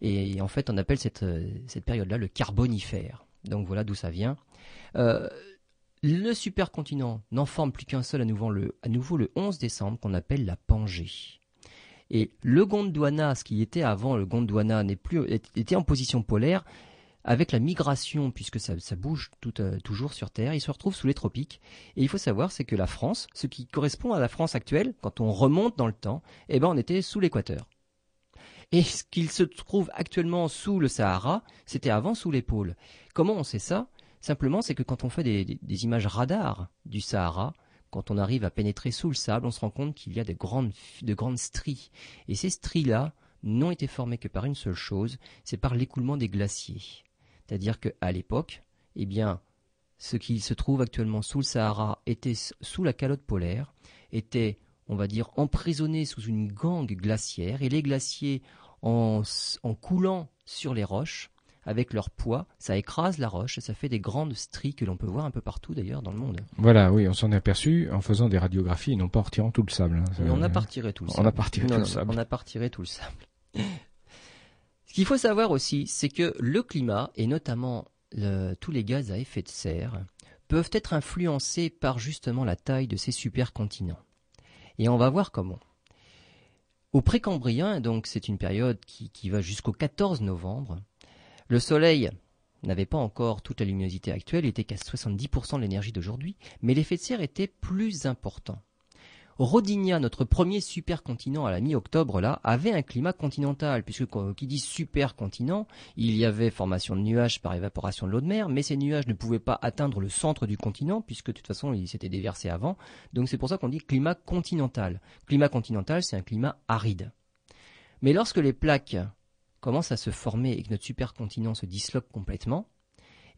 Et en fait, on appelle cette, euh, cette période-là le carbonifère. Donc voilà d'où ça vient. Euh, le supercontinent n'en forme plus qu'un seul à nouveau, le, à nouveau le 11 décembre, qu'on appelle la Pangée. Et le Gondwana, ce qui était avant le Gondwana, n'est plus était en position polaire. Avec la migration, puisque ça, ça bouge euh, toujours sur Terre, il se retrouve sous les tropiques. Et il faut savoir, c'est que la France, ce qui correspond à la France actuelle, quand on remonte dans le temps, eh ben on était sous l'équateur. Et ce qu'il se trouve actuellement sous le Sahara, c'était avant sous les pôles. Comment on sait ça? Simplement, c'est que quand on fait des, images radar du Sahara, quand on arrive à pénétrer sous le sable, on se rend compte qu'il y a de grandes, de stries. Et ces stries-là n'ont été formées que par une seule chose, c'est par l'écoulement des glaciers. C'est-à-dire qu'à l'époque, eh bien, ce qui se trouve actuellement sous le Sahara était sous la calotte polaire, était, on va dire, emprisonné sous une gangue glaciaire, et les glaciers, en coulant sur les roches, avec leur poids, ça écrase la roche et ça fait des grandes stries que l'on peut voir un peu partout d'ailleurs dans le monde. Voilà, oui, on s'en est aperçu en faisant des radiographies et non pas en retirant tout le sable. hein. On n'a Euh, pas retiré tout le on sable. n'a pas retiré Non, tout le sable. On n'a pas retiré tout le sable. (laughs) Ce qu'il faut savoir aussi, c'est que le climat, et notamment le- tous les gaz à effet de serre, peuvent être influencés par justement la taille de ces supercontinents. Et on va voir comment. Au précambrien, donc c'est une période qui, qui va jusqu'au 14 novembre, le Soleil n'avait pas encore toute la luminosité actuelle, il était qu'à 70% de l'énergie d'aujourd'hui, mais l'effet de serre était plus important. Rodinia, notre premier supercontinent à la mi-octobre, là, avait un climat continental, puisque qui dit supercontinent, il y avait formation de nuages par évaporation de l'eau de mer, mais ces nuages ne pouvaient pas atteindre le centre du continent, puisque de toute façon, ils s'étaient déversés avant. Donc c'est pour ça qu'on dit climat continental. Climat continental, c'est un climat aride. Mais lorsque les plaques commencent à se former et que notre supercontinent se disloque complètement,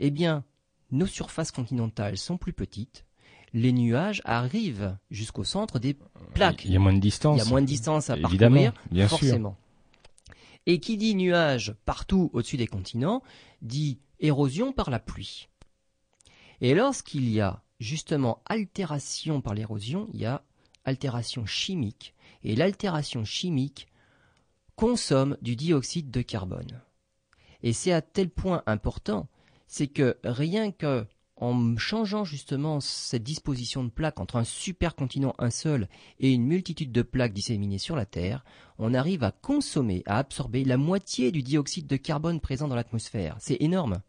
eh bien, nos surfaces continentales sont plus petites, les nuages arrivent jusqu'au centre des plaques. Il y a moins de distance. Il y a moins de distance à Évidemment, parcourir, bien sûr. forcément. Et qui dit nuages partout au-dessus des continents, dit érosion par la pluie. Et lorsqu'il y a justement altération par l'érosion, il y a altération chimique. Et l'altération chimique consomme du dioxyde de carbone. Et c'est à tel point important, c'est que rien que en changeant justement cette disposition de plaques entre un supercontinent un seul et une multitude de plaques disséminées sur la Terre, on arrive à consommer, à absorber la moitié du dioxyde de carbone présent dans l'atmosphère. C'est énorme.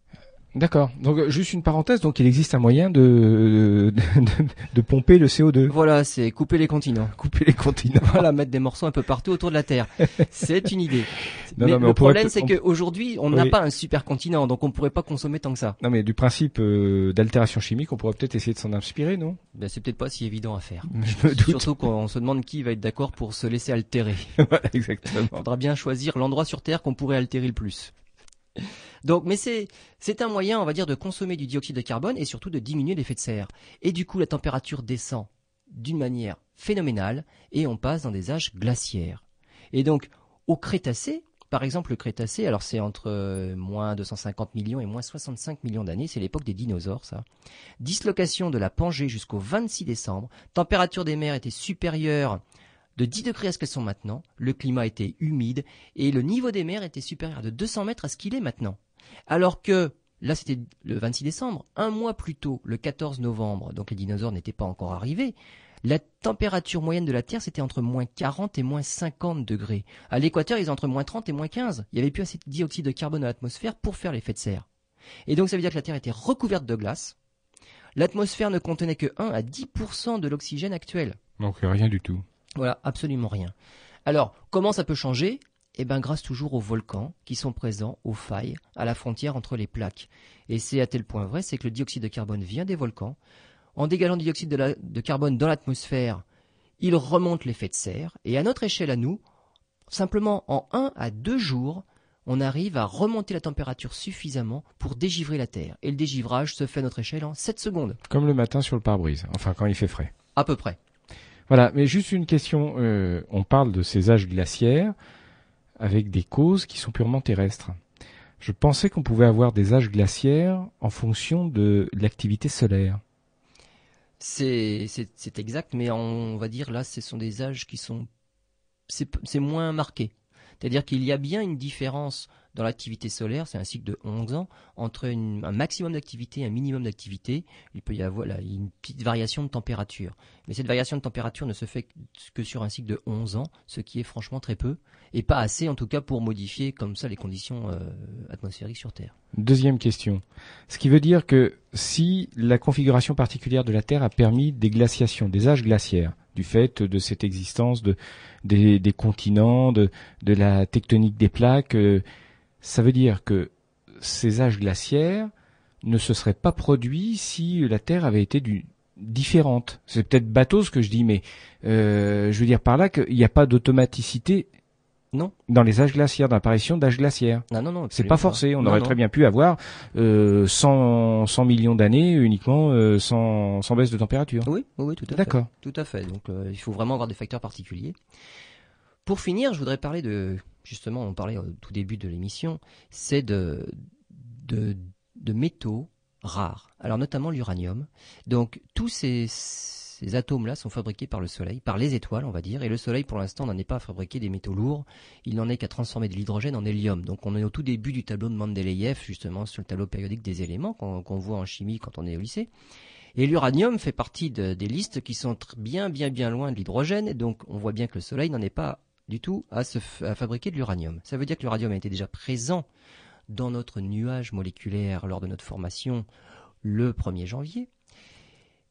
D'accord. Donc euh, juste une parenthèse, donc il existe un moyen de de, de- de pomper le CO2, Voilà, c'est couper les continents. (laughs) couper les continents. Voilà, mettre des morceaux un peu partout autour de la Terre. C'est une idée. (laughs) Non, mais, non, mais le pourrait problème, c'est qu'aujourd'hui, on n'a Oui. pas un supercontinent, donc on pourrait pas consommer tant que ça. Non mais du principe euh, d'altération chimique, on pourrait peut-être essayer de s'en inspirer, non? Ben, c'est peut-être pas si évident à faire. (laughs) Je me doute. Surtout qu'on se demande qui va être d'accord pour se laisser altérer. voilà, exactement. faudra bien choisir l'endroit sur Terre qu'on pourrait altérer le plus. Donc, mais c'est un moyen, on va dire, de consommer du dioxyde de carbone et surtout de diminuer l'effet de serre. Et du coup, la température descend d'une manière phénoménale et on passe dans des âges glaciaires. Et donc, au Crétacé, par exemple, le Crétacé, alors c'est entre euh, moins 250 millions et moins 65 millions d'années, c'est l'époque des dinosaures, ça. Dislocation de la Pangée jusqu'au 26 décembre, température des mers était supérieure de 10 degrés à ce qu'elles sont maintenant, le climat était humide et le niveau des mers était supérieur de 200 mètres à ce qu'il est maintenant. Alors que, là c'était le 26 décembre, un mois plus tôt, le 14 novembre, donc les dinosaures n'étaient pas encore arrivés, la température moyenne de la Terre c'était entre moins 40 et moins 50 degrés. À l'équateur, ils étaient entre moins 30 et moins 15. Il n'y avait plus assez de dioxyde de carbone dans l'atmosphère pour faire l'effet de serre. Et donc ça veut dire que la Terre était recouverte de glace. L'atmosphère ne contenait que 1 à 10% de l'oxygène actuel. Donc rien du tout. Voilà, absolument rien. Alors, comment ça peut changer? Eh bien, grâce toujours aux volcans qui sont présents aux failles, à la frontière entre les plaques. Et c'est à tel point vrai, c'est que le dioxyde de carbone vient des volcans. En dégageant du dioxyde de, la- de carbone dans l'atmosphère, il remonte l'effet de serre. Et à notre échelle à nous, simplement en un à deux jours, on arrive à remonter la température suffisamment pour dégivrer la Terre. Et le dégivrage se fait à notre échelle en 7 secondes, Comme le matin sur le pare-brise, enfin quand il fait frais. à peu près. Voilà, mais juste une question, euh, on parle de ces âges glaciaires. Avec des causes qui sont purement terrestres. Je pensais qu'on pouvait avoir des âges glaciaires en fonction de l'activité solaire. C'est exact, mais on va dire là, ce sont des âges qui sont c'est moins marqué. C'est-à-dire qu'il y a bien une différence dans l'activité solaire, c'est un cycle de 11 ans, entre un maximum d'activité et un minimum d'activité, il peut y avoir une petite variation de température. Mais cette variation de température ne se fait que sur un cycle de 11 ans, ce qui est franchement très peu, et pas assez en tout cas pour modifier comme ça les conditions euh, atmosphériques sur Terre. Deuxième question. Ce qui veut dire que si la configuration particulière de la Terre a permis des glaciations, des âges glaciaires, du fait de cette existence de, des, continents, de, de la tectonique des plaques, euh, ça veut dire que ces âges glaciaires ne se seraient pas produits si la Terre avait été du, différente. C'est peut-être bateau ce que je dis, mais euh, je veux dire par là qu'il n'y a pas d'automaticité. Non. Dans les âges glaciaires, d'apparition d'âges glaciaires. Non, non, non. C'est pas forcé. On aurait très bien pu avoir euh, 100, 100 millions d'années uniquement euh, sans, sans baisse de température. Oui, oui, tout à fait. D'accord. Tout à fait. Donc euh, il faut vraiment avoir des facteurs particuliers. Pour finir, je voudrais parler de justement, on parlait au tout début de l'émission, c'est de, métaux rares. Alors notamment l'uranium. Donc tous ces, atomes-là sont fabriqués par le Soleil, par les étoiles, on va dire. Et le Soleil, pour l'instant, n'en est pas à fabriquer des métaux lourds. Il n'en est qu'à transformer de l'hydrogène en hélium. Donc on est au tout début du tableau de Mendeleïev, justement, sur le tableau périodique des éléments qu'on voit en chimie quand on est au lycée. Et l'uranium fait partie des listes qui sont bien, bien, bien loin de l'hydrogène. Donc on voit bien que le Soleil n'en est pas du tout à, fabriquer de l'uranium. Ça veut dire que l'uranium a été déjà présent dans notre nuage moléculaire lors de notre formation le 1er janvier.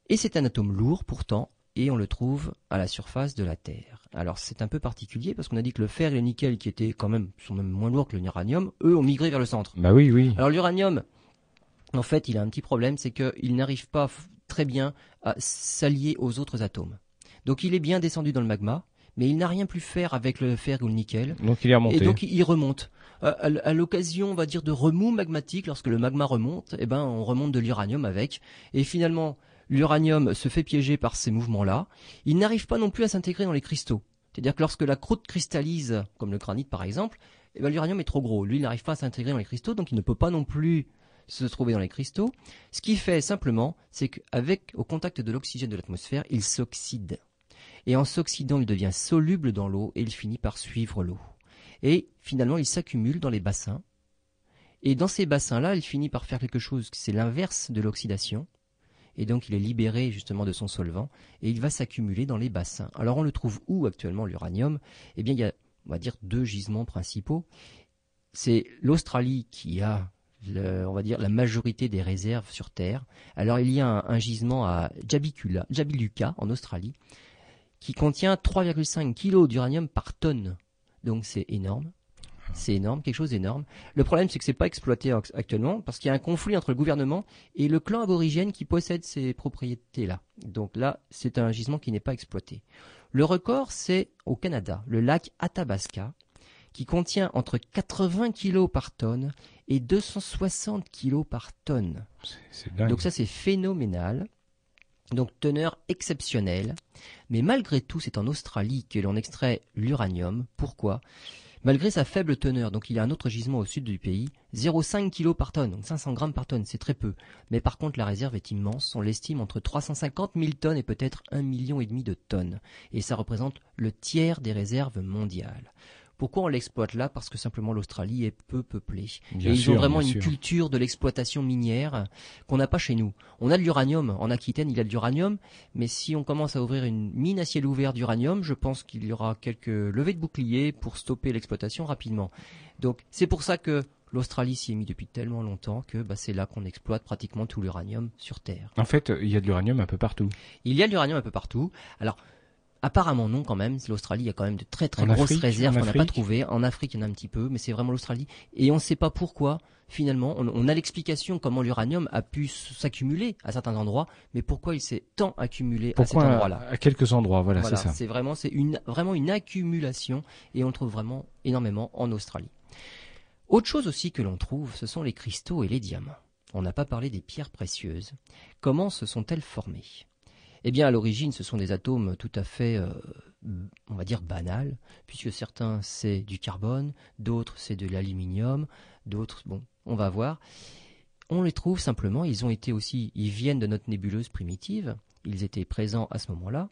Et c'est un atome lourd pourtant, et on le trouve à la surface de la Terre. Alors c'est un peu particulier parce qu'on a dit que le fer et le nickel, qui étaient quand même, sont même moins lourds que l'uranium, eux ont migré vers le centre. Bah oui, oui. Alors l'uranium, en fait, il a un petit problème, c'est qu'il n'arrive pas très bien à s'allier aux autres atomes. Donc il est bien descendu dans le magma, mais il n'a rien pu faire avec le fer ou le nickel. Donc il est remonté. Et donc il remonte. À, l'occasion, on va dire, de remous magmatique, lorsque le magma remonte, eh ben, on remonte de l'uranium avec. Et finalement, l'uranium se fait piéger par ces mouvements-là. Il n'arrive pas non plus à s'intégrer dans les cristaux. C'est-à-dire que lorsque la croûte cristallise, comme le granit par exemple, eh ben, l'uranium est trop gros. Lui, il n'arrive pas à s'intégrer dans les cristaux, donc il ne peut pas non plus se trouver dans les cristaux. Ce qui fait simplement, c'est qu'avec, au contact de l'oxygène de l'atmosphère, il s'oxyde et en s'oxydant, il devient soluble dans l'eau et il finit par suivre l'eau. Et finalement, il s'accumule dans les bassins. Et dans ces bassins-là, il finit par faire quelque chose, c'est l'inverse de l'oxydation. Et donc, il est libéré justement de son solvant et il va s'accumuler dans les bassins. Alors, on le trouve où actuellement, l'uranium? Eh bien, il y a, on va dire, deux gisements principaux. C'est l'Australie qui a on va dire la majorité des réserves sur Terre. Alors il y a un, gisement à Jabiluka en Australie qui contient 3,5 kg d'uranium par tonne. Donc c'est énorme. C'est énorme, quelque chose d'énorme. Le problème, c'est que c'est pas exploité actuellement parce qu'il y a un conflit entre le gouvernement et le clan aborigène qui possède ces propriétés-là. Donc là, c'est un gisement qui n'est pas exploité. Le record, c'est au Canada, le lac Athabasca, qui contient entre 80 kg par tonne et 260 kg par tonne. Donc ça, c'est phénoménal. Donc teneur exceptionnelle. Mais malgré tout, c'est en Australie que l'on extrait l'uranium. Pourquoi? Malgré sa faible teneur, donc il y a un autre gisement au sud du pays, 0,5 kg par tonne, donc 500 grammes par tonne, c'est très peu. Mais par contre, la réserve est immense, on l'estime entre 350 000 tonnes et peut-être 1,5 million de tonnes. Et ça représente le tiers des réserves mondiales. Pourquoi on l'exploite là Parce que simplement l'Australie est peu peuplée. et ils ont vraiment une culture de l'exploitation minière qu'on n'a pas chez nous. On a de l'uranium. En Aquitaine, il y a de l'uranium. Mais si on commence à ouvrir une mine à ciel ouvert d'uranium, je pense qu'il y aura quelques levées de boucliers pour stopper l'exploitation rapidement. Donc c'est pour ça que l'Australie s'y est mis depuis tellement longtemps que bah, c'est là qu'on exploite pratiquement tout l'uranium sur Terre. En fait, il y a de l'uranium un peu partout. Il y a de l'uranium un peu partout. Alors, Apparemment non quand même. L'Australie, il y a quand même de très très grosses réserves qu'on n'a pas trouvées. En Afrique, il y en a un petit peu, mais c'est vraiment l'Australie. Et on ne sait pas pourquoi. Finalement, on, a l'explication comment l'uranium a pu s'accumuler à certains endroits, mais pourquoi il s'est tant accumulé à cet endroit-là À quelques endroits, voilà, c'est ça. C'est vraiment, c'est une vraiment une accumulation, et on le trouve vraiment énormément en Australie. Autre chose aussi que l'on trouve, ce sont les cristaux et les diamants. On n'a pas parlé des pierres précieuses. Comment se sont-elles formées? Eh bien, à l'origine, ce sont des atomes tout à fait euh, on va dire banales, puisque certains c'est du carbone, d'autres c'est de l'aluminium, d'autres, bon, on va voir. On les trouve simplement, ils ont été aussi, ils viennent de notre nébuleuse primitive, ils étaient présents à ce moment-là.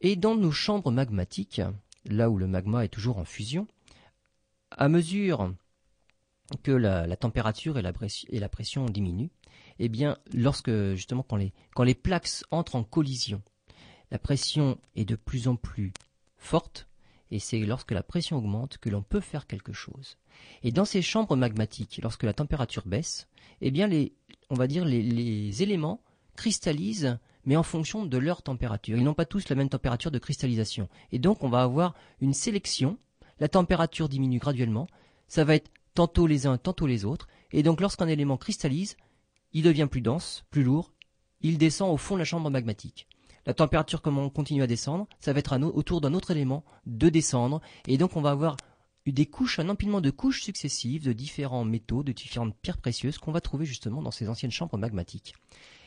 Et dans nos chambres magmatiques, là où le magma est toujours en fusion, à mesure que la, température et la, pression diminuent, eh bien, lorsque justement quand les, plaques entrent en collision, la pression est de plus en plus forte, et c'est lorsque la pression augmente que l'on peut faire quelque chose. Et dans ces chambres magmatiques, lorsque la température baisse, eh bien les, on va dire les, les éléments cristallisent, mais en fonction de leur température. Ils n'ont pas tous la même température de cristallisation. Et donc on va avoir une sélection, la température diminue graduellement, ça va être tantôt les uns, tantôt les autres, et donc lorsqu'un élément cristallise, il devient plus dense, plus lourd, il descend au fond de la chambre magmatique. La température, comme on continue à descendre, ça va être autour d'un autre élément de descendre, et donc on va avoir des couches, un empilement de couches successives de différents métaux, de différentes pierres précieuses qu'on va trouver justement dans ces anciennes chambres magmatiques.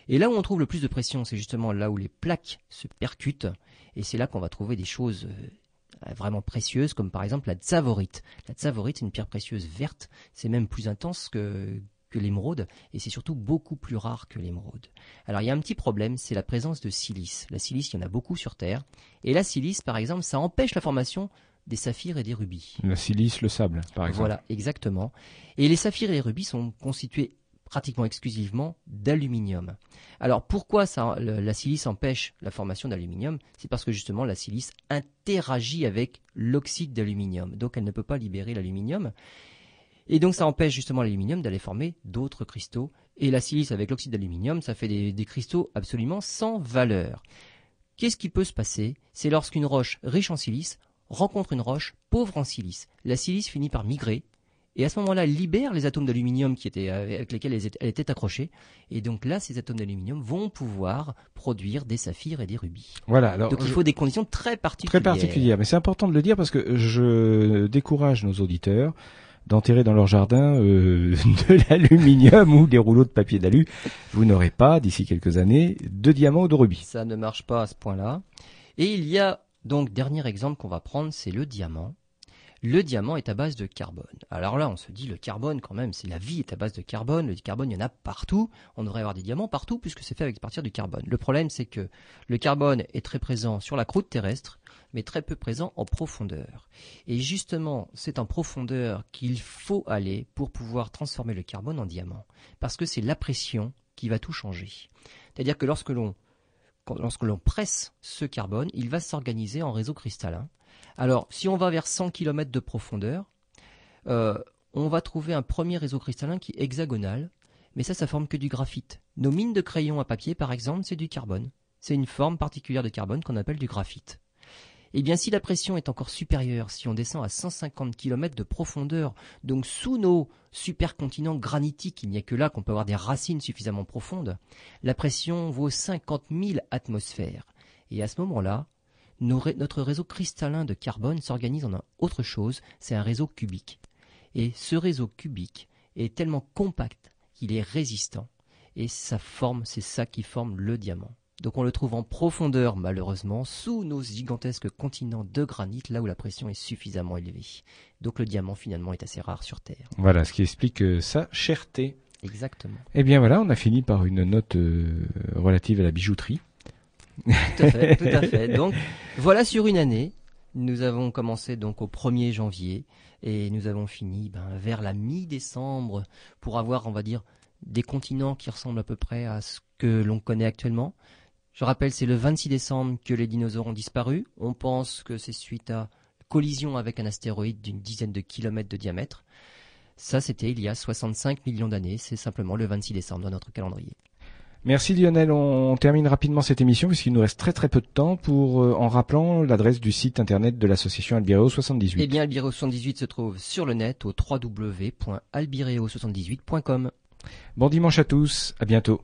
Et là où on trouve le plus de pression, c'est justement là où les plaques se percutent, et c'est là qu'on va trouver des choses euh, vraiment précieuses, comme par exemple la tsavorite. La tsavorite, c'est une pierre précieuse verte, c'est même plus intense que, que l'émeraude, et c'est surtout beaucoup plus rare que l'émeraude. Alors il y a un petit problème, c'est la présence de silice. La silice, il y en a beaucoup sur Terre, et la silice, par exemple, ça empêche la formation des saphirs et des rubis. La silice, le sable, par exemple. Voilà, exactement. Et les saphirs et les rubis sont constitués pratiquement exclusivement d'aluminium. Alors pourquoi ça, la silice empêche la formation d'aluminium? C'est parce que justement la silice interagit avec l'oxyde d'aluminium, donc elle ne peut pas libérer l'aluminium. Et donc ça empêche justement l'aluminium d'aller former d'autres cristaux. Et la silice avec l'oxyde d'aluminium, ça fait des, cristaux absolument sans valeur. Qu'est-ce qui peut se passer? C'est lorsqu'une roche riche en silice rencontre une roche pauvre en silice. La silice finit par migrer et à ce moment-là, libère les atomes d'aluminium qui étaient avec lesquels elle était accrochée. Et donc là, ces atomes d'aluminium vont pouvoir produire des saphirs et des rubis. Voilà. Alors donc il faut des conditions très particulières. Très particulières, mais c'est important de le dire parce que je décourage nos auditeurs d'enterrer dans leur jardin euh, (laughs) de l'aluminium ou des rouleaux de papier d'alu, vous n'aurez pas, d'ici quelques années, de diamants ou de rubis. Ça ne marche pas à ce point-là. Et il y a donc, dernier exemple qu'on va prendre, c'est le diamant. Le diamant est à base de carbone. Alors là, on se dit le carbone quand même, c'est la vie est à base de carbone. Le carbone, il y en a partout. On devrait avoir des diamants partout puisque c'est fait avec partir du carbone. Le problème, c'est que le carbone est très présent sur la croûte terrestre, mais très peu présent en profondeur. Et justement, c'est en profondeur qu'il faut aller pour pouvoir transformer le carbone en diamant, parce que c'est la pression qui va tout changer. C'est-à-dire que lorsque l'on presse ce carbone, il va s'organiser en réseau cristallin. Alors, si on va vers 100 km de profondeur, euh, on va trouver un premier réseau cristallin qui est hexagonal, mais ça, ça forme que du graphite. Nos mines de crayon à papier, par exemple, c'est du carbone. C'est une forme particulière de carbone qu'on appelle du graphite. Eh bien, si la pression est encore supérieure, si on descend à 150 km de profondeur, donc sous nos supercontinents granitiques, il n'y a que là qu'on peut avoir des racines suffisamment profondes, la pression vaut 50 000 atmosphères. Et à ce moment-là, notre réseau cristallin de carbone s'organise en autre chose, c'est un réseau cubique. Et ce réseau cubique est tellement compact qu'il est résistant. Et ça forme, c'est ça qui forme le diamant. Donc on le trouve en profondeur malheureusement sous nos gigantesques continents de granit là où la pression est suffisamment élevée. Donc le diamant finalement est assez rare sur Terre. Voilà ce qui explique euh, sa cherté. Exactement. Eh bien voilà, on a fini par une note euh, relative à la bijouterie. Tout à fait, tout à fait. Donc voilà sur une année. Nous avons commencé donc au 1er janvier et nous avons fini ben, vers la mi-décembre pour avoir, on va dire, des continents qui ressemblent à peu près à ce que l'on connaît actuellement. Je rappelle, c'est le 26 décembre que les dinosaures ont disparu. On pense que c'est suite à collision avec un astéroïde d'une dizaine de kilomètres de diamètre. Ça, c'était il y a 65 millions d'années. C'est simplement le 26 décembre dans notre calendrier. Merci Lionel. On termine rapidement cette émission puisqu'il nous reste très très peu de temps pour euh, en rappelant l'adresse du site internet de l'association Albireo 78. Eh bien, Albireo 78 se trouve sur le net au www.albireo78.com. Bon dimanche à tous. À bientôt.